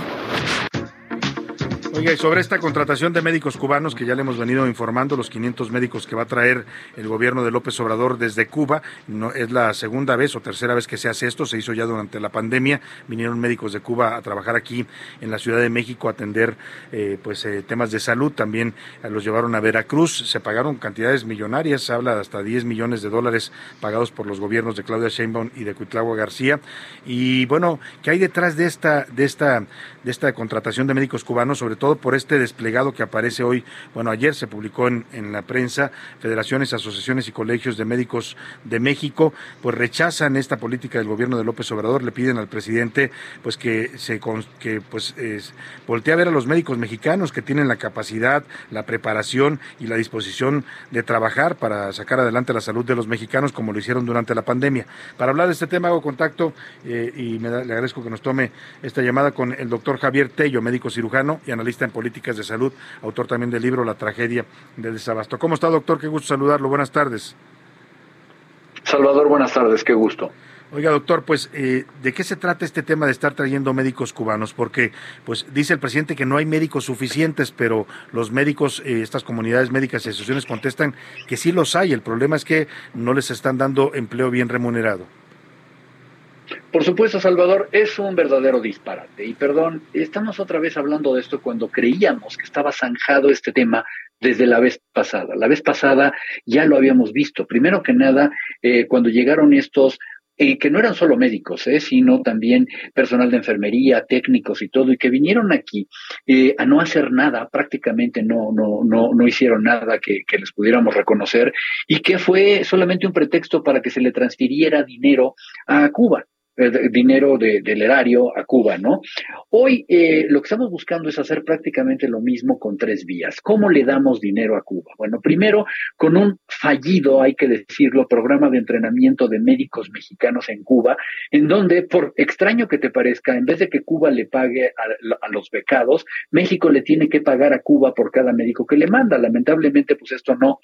Oiga, y sobre esta contratación de médicos cubanos que ya le hemos venido informando, los 500 médicos que va a traer el gobierno de López Obrador desde Cuba, no es la segunda vez o tercera vez que se hace esto, se hizo ya durante la pandemia, vinieron médicos de Cuba a trabajar aquí en la Ciudad de México a atender eh, pues eh, temas de salud, también los llevaron a Veracruz, se pagaron cantidades millonarias, se habla de hasta 10 millones de dólares pagados por los gobiernos de Claudia Sheinbaum y de Cuitlagua García, y bueno, ¿qué hay detrás de esta de esta de esta contratación de médicos cubanos, sobre todo por este desplegado que aparece hoy, bueno, ayer se publicó en, en la prensa, federaciones, asociaciones y colegios de médicos de México, pues rechazan esta política del gobierno de López Obrador, le piden al presidente pues que se que pues es, voltee a ver a los médicos mexicanos que tienen la capacidad, la preparación y la disposición de trabajar para sacar adelante la salud de los mexicanos como lo hicieron durante la pandemia. Para hablar de este tema hago contacto eh, y me le agradezco que nos tome esta llamada con el doctor Javier Tello, médico cirujano y analista en políticas de salud, autor también del libro La tragedia del desabasto. ¿Cómo está, doctor? Qué gusto saludarlo. Buenas tardes. Salvador, buenas tardes, qué gusto. Oiga, doctor, pues, eh, ¿de qué se trata este tema de estar trayendo médicos cubanos? Porque, pues, dice el presidente que no hay médicos suficientes, pero los médicos, eh, estas comunidades médicas y asociaciones contestan que sí los hay. El problema es que no les están dando empleo bien remunerado. Por supuesto, Salvador, es un verdadero disparate. Y perdón, estamos otra vez hablando de esto cuando creíamos que estaba zanjado este tema desde la vez pasada. La vez pasada ya lo habíamos visto. Primero que nada, eh, cuando llegaron estos eh, que no eran solo médicos, eh, sino también personal de enfermería, técnicos y todo, y que vinieron aquí eh, a no hacer nada, prácticamente no, no, no, no hicieron nada que, que, les pudiéramos reconocer, y que fue solamente un pretexto para que se le transfiriera dinero a Cuba dinero de, del erario a Cuba, ¿no? Hoy eh, lo que estamos buscando es hacer prácticamente lo mismo con tres vías. ¿Cómo le damos dinero a Cuba? Bueno, primero, con un fallido, hay que decirlo, programa de entrenamiento de médicos mexicanos en Cuba, en donde, por extraño que te parezca, en vez de que Cuba le pague a los becados, México le tiene que pagar a Cuba por cada médico que le manda. Lamentablemente, pues esto no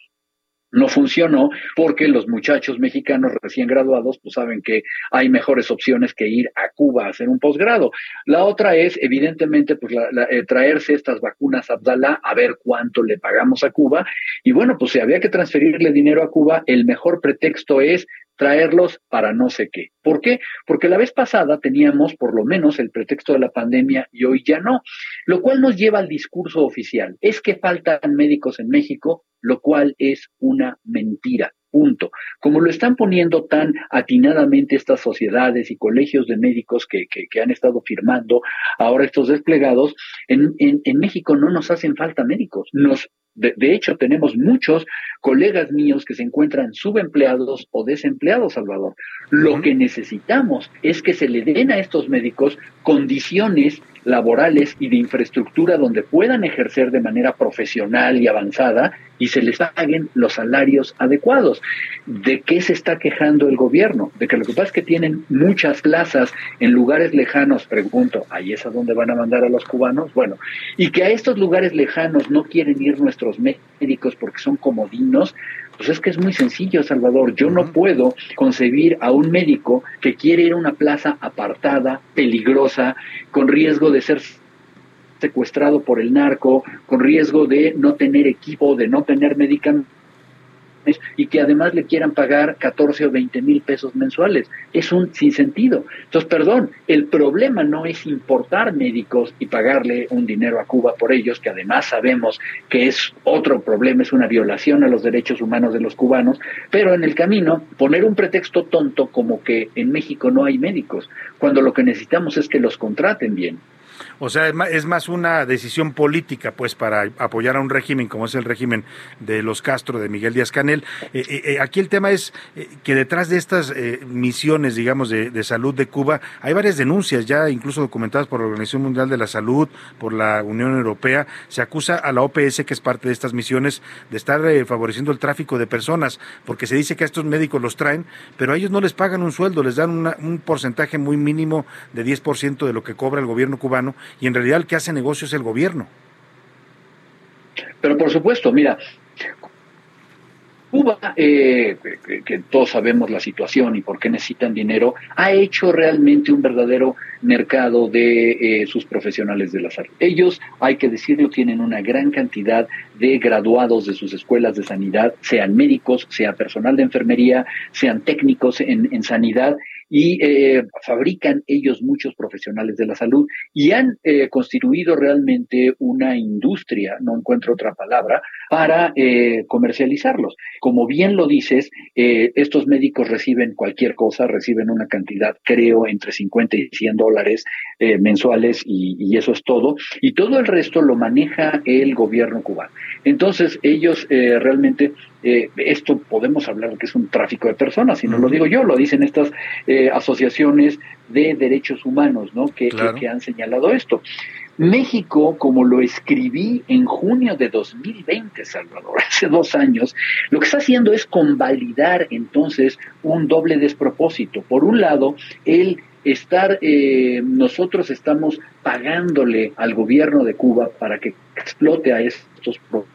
no funcionó porque los muchachos mexicanos recién graduados pues saben que hay mejores opciones que ir a Cuba a hacer un posgrado. La otra es evidentemente pues la, eh, traerse estas vacunas Abdala a ver cuánto le pagamos a Cuba y bueno pues si había que transferirle dinero a Cuba el mejor pretexto es traerlos para no sé qué. ¿Por qué? Porque la vez pasada teníamos por lo menos el pretexto de la pandemia y hoy ya no, lo cual nos lleva al discurso oficial. Es que faltan médicos en México, lo cual es una mentira. Punto. Como lo están poniendo tan atinadamente estas sociedades y colegios de médicos que, que, que han estado firmando ahora estos desplegados, en, en, en México no nos hacen falta médicos, nos de, de, hecho, tenemos muchos colegas míos que se encuentran subempleados o desempleados, Salvador. Lo uh -huh. que necesitamos es que se le den a estos médicos condiciones laborales y de infraestructura donde puedan ejercer de manera profesional y avanzada y se les paguen los salarios adecuados. ¿De qué se está quejando el gobierno? De que lo que pasa es que tienen muchas plazas en lugares lejanos, pregunto, ¿ahí es a dónde van a mandar a los cubanos? Bueno, y que a estos lugares lejanos no quieren ir nuestros médicos porque son comodinos, pues es que es muy sencillo, Salvador. Yo no puedo concebir a un médico que quiere ir a una plaza apartada, peligrosa, con riesgo de ser secuestrado por el narco, con riesgo de no tener equipo, de no tener medicamentos y que además le quieran pagar 14 o 20 mil pesos mensuales. Es un sinsentido. Entonces, perdón, el problema no es importar médicos y pagarle un dinero a Cuba por ellos, que además sabemos que es otro problema, es una violación a los derechos humanos de los cubanos, pero en el camino poner un pretexto tonto como que en México no hay médicos, cuando lo que necesitamos es que los contraten bien. O sea, es más una decisión política, pues, para apoyar a un régimen como es el régimen de los Castro, de Miguel Díaz Canel. Eh, eh, eh, aquí el tema es que detrás de estas misiones, digamos, de, de salud de Cuba, hay varias denuncias ya, incluso documentadas por la Organización Mundial de la Salud, por la Unión Europea. Se acusa a la OPS, que es parte de estas misiones, de estar favoreciendo el tráfico de personas, porque se dice que a estos médicos los traen, pero a ellos no les pagan un sueldo, les dan una- un porcentaje muy mínimo de 10% de lo que cobra el gobierno cubano, y en realidad el que hace negocio es el gobierno. Pero por supuesto, mira, Cuba, eh, que, todos sabemos la situación y por qué necesitan dinero, ha hecho realmente un verdadero mercado de eh, sus profesionales de la salud. Ellos, hay que decirlo, tienen una gran cantidad de graduados de sus escuelas de sanidad, sean médicos, sea personal de enfermería, sean técnicos en, en sanidad, y eh, fabrican ellos muchos profesionales de la salud y han eh, constituido realmente una industria, no encuentro otra palabra, para eh, comercializarlos. Como bien lo dices, eh, estos médicos reciben cualquier cosa, reciben una cantidad, creo, entre 50 y 100 dólares eh, mensuales y, y eso es todo. Y todo el resto lo maneja el gobierno cubano. Entonces, ellos eh, realmente, eh, esto podemos hablar de que es un tráfico de personas, y no lo digo yo, lo dicen estas eh, asociaciones de derechos humanos, ¿no? Que, que- Claro. que han señalado esto. México, como lo escribí en junio de 2020, Salvador, hace dos años, lo que está haciendo es convalidar entonces un doble despropósito. Por un lado, el estar, eh, nosotros estamos pagándole al gobierno de Cuba para que explote a estos pro-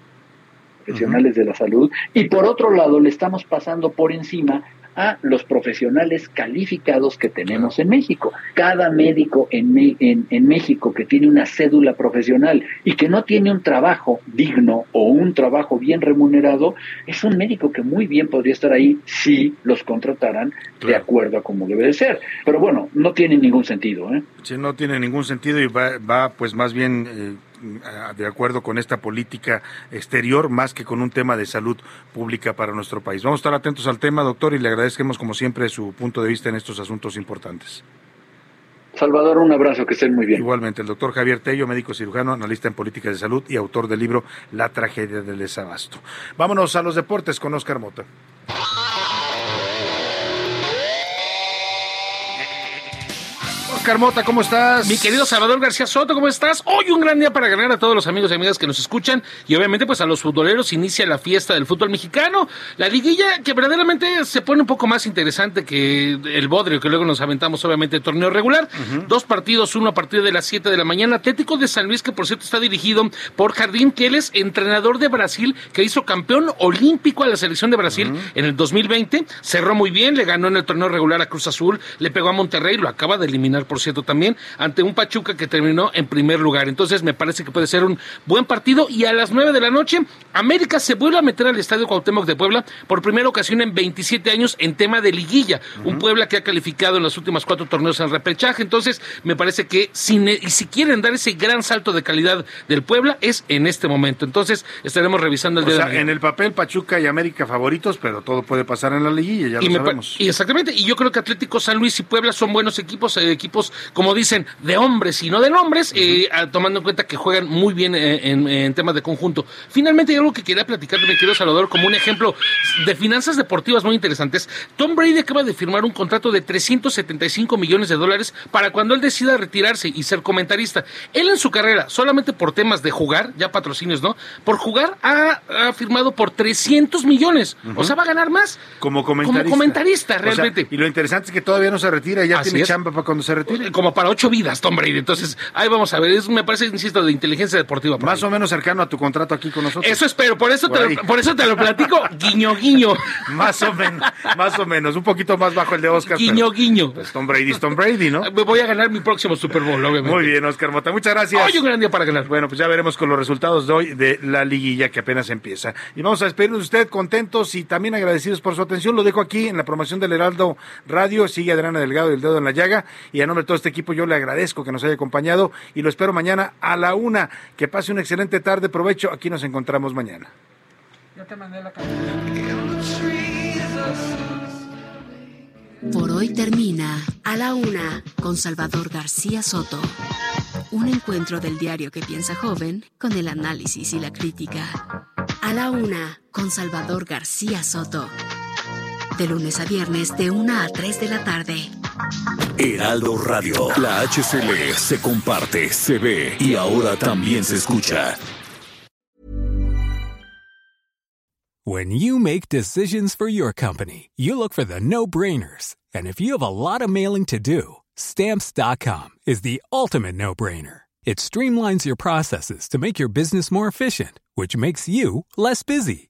profesionales de la salud y por otro lado le estamos pasando por encima a los profesionales calificados que tenemos en México. Cada médico en, Me- en, en México que tiene una cédula profesional y que no tiene un trabajo digno o un trabajo bien remunerado, es un médico que muy bien podría estar ahí si los contrataran de acuerdo a como debe de ser. Pero bueno, no tiene ningún sentido. ¿eh? Sí, no tiene ningún sentido y va, va pues más bien eh, de acuerdo con esta política exterior más que con un tema de salud pública para nuestro país. Vamos a estar atentos al tema, doctor, y le agradecemos como siempre su punto de vista en estos asuntos importantes. Salvador, un abrazo, que estén muy bien. Igualmente, el doctor Javier Tello, médico cirujano, analista en políticas de salud y autor del libro La tragedia del desabasto. Vámonos a los deportes con Oscar Mota. Oscar Mota, ¿cómo estás? Mi querido Salvador García Soto, ¿cómo estás? Hoy un gran día para ganar a todos los amigos y amigas que nos escuchan y obviamente pues a los futboleros inicia la fiesta del fútbol mexicano. La liguilla que verdaderamente se pone un poco más interesante que el bodrio que luego nos aventamos obviamente el torneo regular. Dos partidos, uno a partir de las 7 de la mañana. Atlético de San Luis que por cierto está dirigido por Jardín, que él es entrenador de Brasil, que hizo campeón olímpico a la selección de Brasil en el 2020. Cerró muy bien, le ganó en el torneo regular a Cruz Azul, le pegó a Monterrey, lo acaba de eliminar, por cierto, también, ante un Pachuca que terminó en primer lugar. Entonces me parece que puede ser un buen partido. Y a las 9 de la noche, América se vuelve a meter al Estadio Cuauhtémoc de Puebla por primera ocasión en 27 años en tema de liguilla. Un Puebla que ha calificado en los últimos cuatro torneos en repechaje. Entonces me parece que si, ne- y si quieren dar ese gran salto de calidad del Puebla, es en este momento. Entonces estaremos revisando el O día de sea, mañana. en el papel Pachuca y América favoritos, pero todo puede pasar en la liguilla, ya y lo sabemos. y exactamente, y yo creo que Atlético San Luis y Puebla son buenos equipos, eh, equipos, como dicen, de hombres y no de nombres, eh, tomando en cuenta que juegan muy bien eh, en, en temas de conjunto. Finalmente, hay algo que quería platicar, mi querido Salvador, como un ejemplo de finanzas deportivas muy interesantes. Tom Brady acaba de firmar un contrato de 375 millones de dólares para cuando él decida retirarse y ser comentarista. Él en su carrera, solamente por temas de jugar, ya patrocinios, ¿no? Por jugar ha, ha firmado por 300 millones. O sea, va a ganar más. Como comentarista. Como comentarista, O sea, realmente. y lo interesante es que todavía no se retira, ya Así tiene es. chamba para cuando se retire. Como para ocho vidas, Tom Brady. Entonces, ahí vamos a ver. Es, me parece, insisto, de inteligencia deportiva. por Más ahí. o menos cercano a tu contrato aquí con nosotros. Eso espero, por eso, Por te lo, por eso te lo platico. Guiño, guiño. Más o menos, más o menos, un poquito más bajo el de Oscar. Guiño, pero, guiño. pues, Tom Brady es Tom Brady, ¿no? Me voy a ganar mi próximo Super Bowl, obviamente. Muy bien, Oscar Mota, muchas gracias. Hoy un gran día para ganar. Bueno, pues ya veremos con los resultados de hoy de la liguilla que apenas empieza. Y vamos a despedirnos de usted contentos y también agradecidos por su atención. Lo dejo aquí en la promoción del Heraldo Radio. Sigue Adriana Delgado y el dedo en la llaga. Y a nombre de todo este equipo yo le agradezco que nos haya acompañado y lo espero mañana a la una. Que pase una excelente tarde. Provecho. Aquí nos encontramos mañana. Por hoy termina A la Una con Salvador García Soto. Un encuentro del diario que piensa joven con el análisis y la crítica. A la una, con Salvador García Soto. De lunes a viernes, de 1 a 3 de la tarde. Heraldo Radio. La HCL se comparte, se ve y ahora también se escucha. When you make decisions for your company, you look for the no-brainers. And if you have a lot of mailing to do, stamps.com is the ultimate no-brainer. It streamlines your processes to make your business more efficient, which makes you less busy.